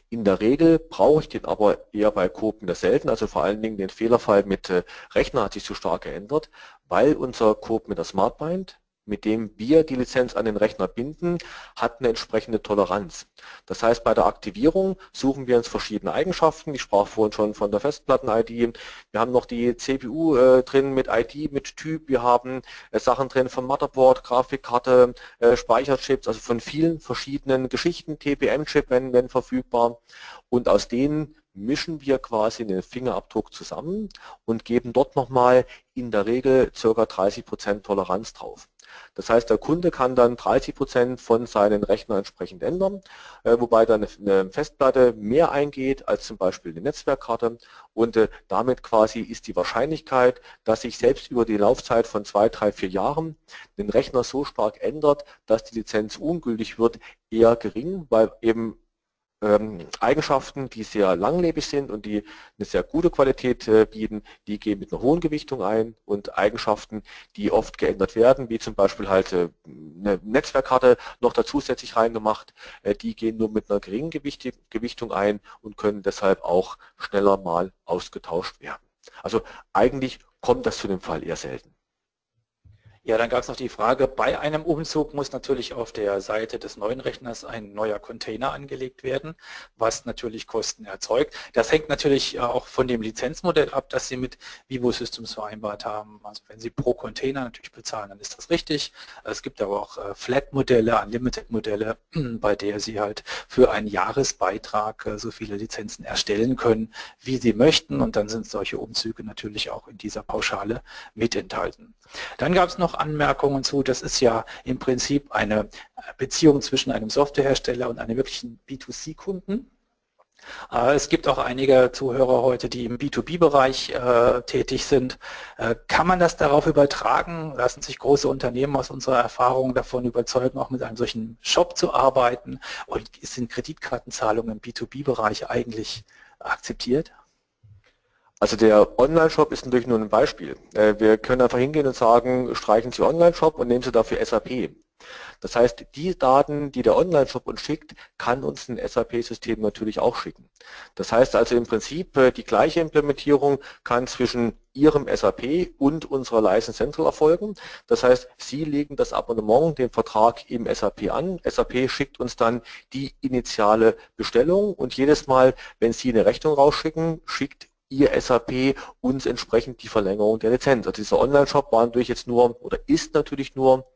In der Regel brauche ich den aber eher bei Coop selten, also vor allen Dingen den Fehlerfall mit äh, Rechner hat sich so stark geändert, weil unser Coop mit der SmartBind mit dem wir die Lizenz an den Rechner binden, hat eine entsprechende Toleranz. Das heißt, bei der Aktivierung suchen wir uns verschiedene Eigenschaften. Ich sprach vorhin schon von der Festplatten-ID. Wir haben noch die CPU äh, drin mit ID, mit Typ. Wir haben äh, Sachen drin von Motherboard, Grafikkarte, äh, Speicherchips, also von vielen verschiedenen Geschichten, TPM-Chip, wenn, wenn verfügbar. Und aus denen mischen wir quasi den Fingerabdruck zusammen und geben dort nochmal in der Regel ca. 30% Toleranz drauf. Das heißt, der Kunde kann dann 30 Prozent von seinen Rechnern entsprechend ändern, äh, wobei dann eine Festplatte mehr eingeht als zum Beispiel eine Netzwerkkarte und äh, damit quasi ist die Wahrscheinlichkeit, dass sich selbst über die Laufzeit von zwei, drei, vier Jahren den Rechner so stark ändert, dass die Lizenz ungültig wird, eher gering, weil eben Eigenschaften, die sehr langlebig sind und die eine sehr gute Qualität äh, bieten, die gehen mit einer hohen Gewichtung ein und Eigenschaften, die oft geändert werden, wie zum Beispiel halt äh, eine Netzwerkkarte noch da zusätzlich reingemacht, äh, die gehen nur mit einer geringen Gewicht, Gewichtung ein und können deshalb auch schneller mal ausgetauscht werden. Also eigentlich kommt das zu dem Fall eher selten. Ja, dann gab es noch die Frage, bei einem Umzug muss natürlich auf der Seite des neuen Rechners ein neuer Container angelegt werden, was natürlich Kosten erzeugt. Das hängt natürlich äh, auch von dem Lizenzmodell ab, das Sie mit Vivo Systems vereinbart haben. Also wenn Sie pro Container natürlich bezahlen, dann ist das richtig. Es gibt aber auch äh, Flat-Modelle, Unlimited-Modelle, [clears throat] bei der Sie halt für einen Jahresbeitrag äh, so viele Lizenzen erstellen können, wie Sie möchten und dann sind solche Umzüge natürlich auch in dieser Pauschale mit enthalten. Dann gab es noch Anmerkungen zu, das ist ja im Prinzip eine Beziehung zwischen einem Softwarehersteller und einem wirklichen B2C-Kunden. Äh, es gibt auch einige Zuhörer heute, die im B2B-Bereich äh, tätig sind. Äh, kann man das darauf übertragen? Lassen sich große Unternehmen aus unserer Erfahrung davon überzeugen, auch mit einem solchen Shop zu arbeiten? Und sind Kreditkartenzahlungen im B2B-Bereich eigentlich akzeptiert? Also der Online-Shop ist natürlich nur ein Beispiel. Äh, wir können einfach hingehen und sagen, streichen Sie Online-Shop und nehmen Sie dafür SAP. Das heißt, die Daten, die der Online-Shop uns schickt, kann uns ein SAP-System natürlich auch schicken. Das heißt also im Prinzip, äh, die gleiche Implementierung kann zwischen Ihrem SAP und unserer License Central erfolgen. Das heißt, Sie legen das Abonnement, den Vertrag im SAP an. SAP schickt uns dann die initiale Bestellung und jedes Mal, wenn Sie eine Rechnung rausschicken, schickt Ihr SAP uns entsprechend die Verlängerung der Lizenz. Also dieser Online-Shop war natürlich jetzt nur oder ist natürlich nur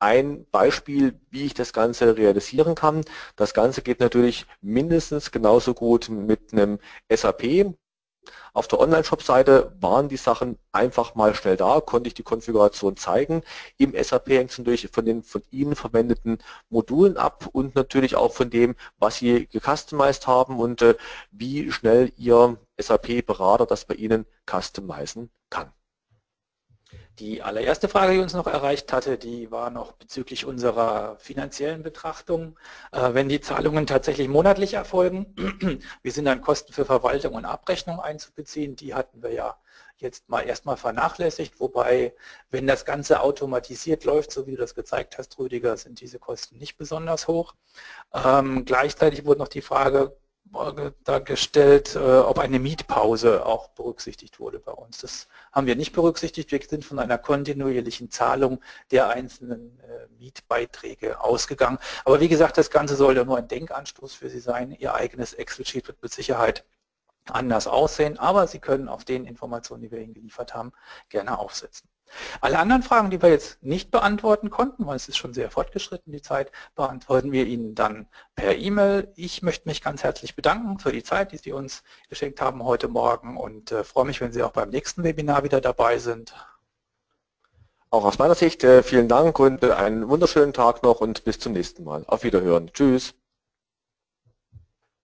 ein Beispiel, wie ich das Ganze realisieren kann. Das Ganze geht natürlich mindestens genauso gut mit einem SAP. Auf der Online-Shop-Seite waren die Sachen einfach mal schnell da, konnte ich die Konfiguration zeigen. Im SAP hängt es natürlich von den von Ihnen verwendeten Modulen ab und natürlich auch von dem, was Sie gecustomized haben und äh, wie schnell Ihr SAP-Berater das bei Ihnen customizen kann. Die allererste Frage, die uns noch erreicht hatte, die war noch bezüglich unserer finanziellen Betrachtung. Äh, wenn die Zahlungen tatsächlich monatlich erfolgen, [clears throat] wie sind dann Kosten für Verwaltung und Abrechnung einzubeziehen? Die hatten wir ja jetzt mal erstmal vernachlässigt, wobei, wenn das Ganze automatisiert läuft, so wie du das gezeigt hast, Rüdiger, sind diese Kosten nicht besonders hoch. Ähm, gleichzeitig wurde noch die Frage dargestellt, äh, ob eine Mietpause auch berücksichtigt wurde bei uns. Das haben wir nicht berücksichtigt. Wir sind von einer kontinuierlichen Zahlung der einzelnen äh, Mietbeiträge ausgegangen. Aber wie gesagt, das Ganze soll ja nur ein Denkanstoß für Sie sein. Ihr eigenes Excel-Sheet wird mit Sicherheit anders aussehen, aber Sie können auf den Informationen, die wir Ihnen geliefert haben, gerne aufsetzen. Alle anderen Fragen, die wir jetzt nicht beantworten konnten, weil es ist schon sehr fortgeschritten, die Zeit, beantworten wir Ihnen dann per E-Mail. Ich möchte mich ganz herzlich bedanken für die Zeit, die Sie uns geschenkt haben heute Morgen und äh, freue mich, wenn Sie auch beim nächsten Webinar wieder dabei sind. Auch aus meiner Sicht äh, vielen Dank und äh, einen wunderschönen Tag noch und bis zum nächsten Mal. Auf Wiederhören. Tschüss.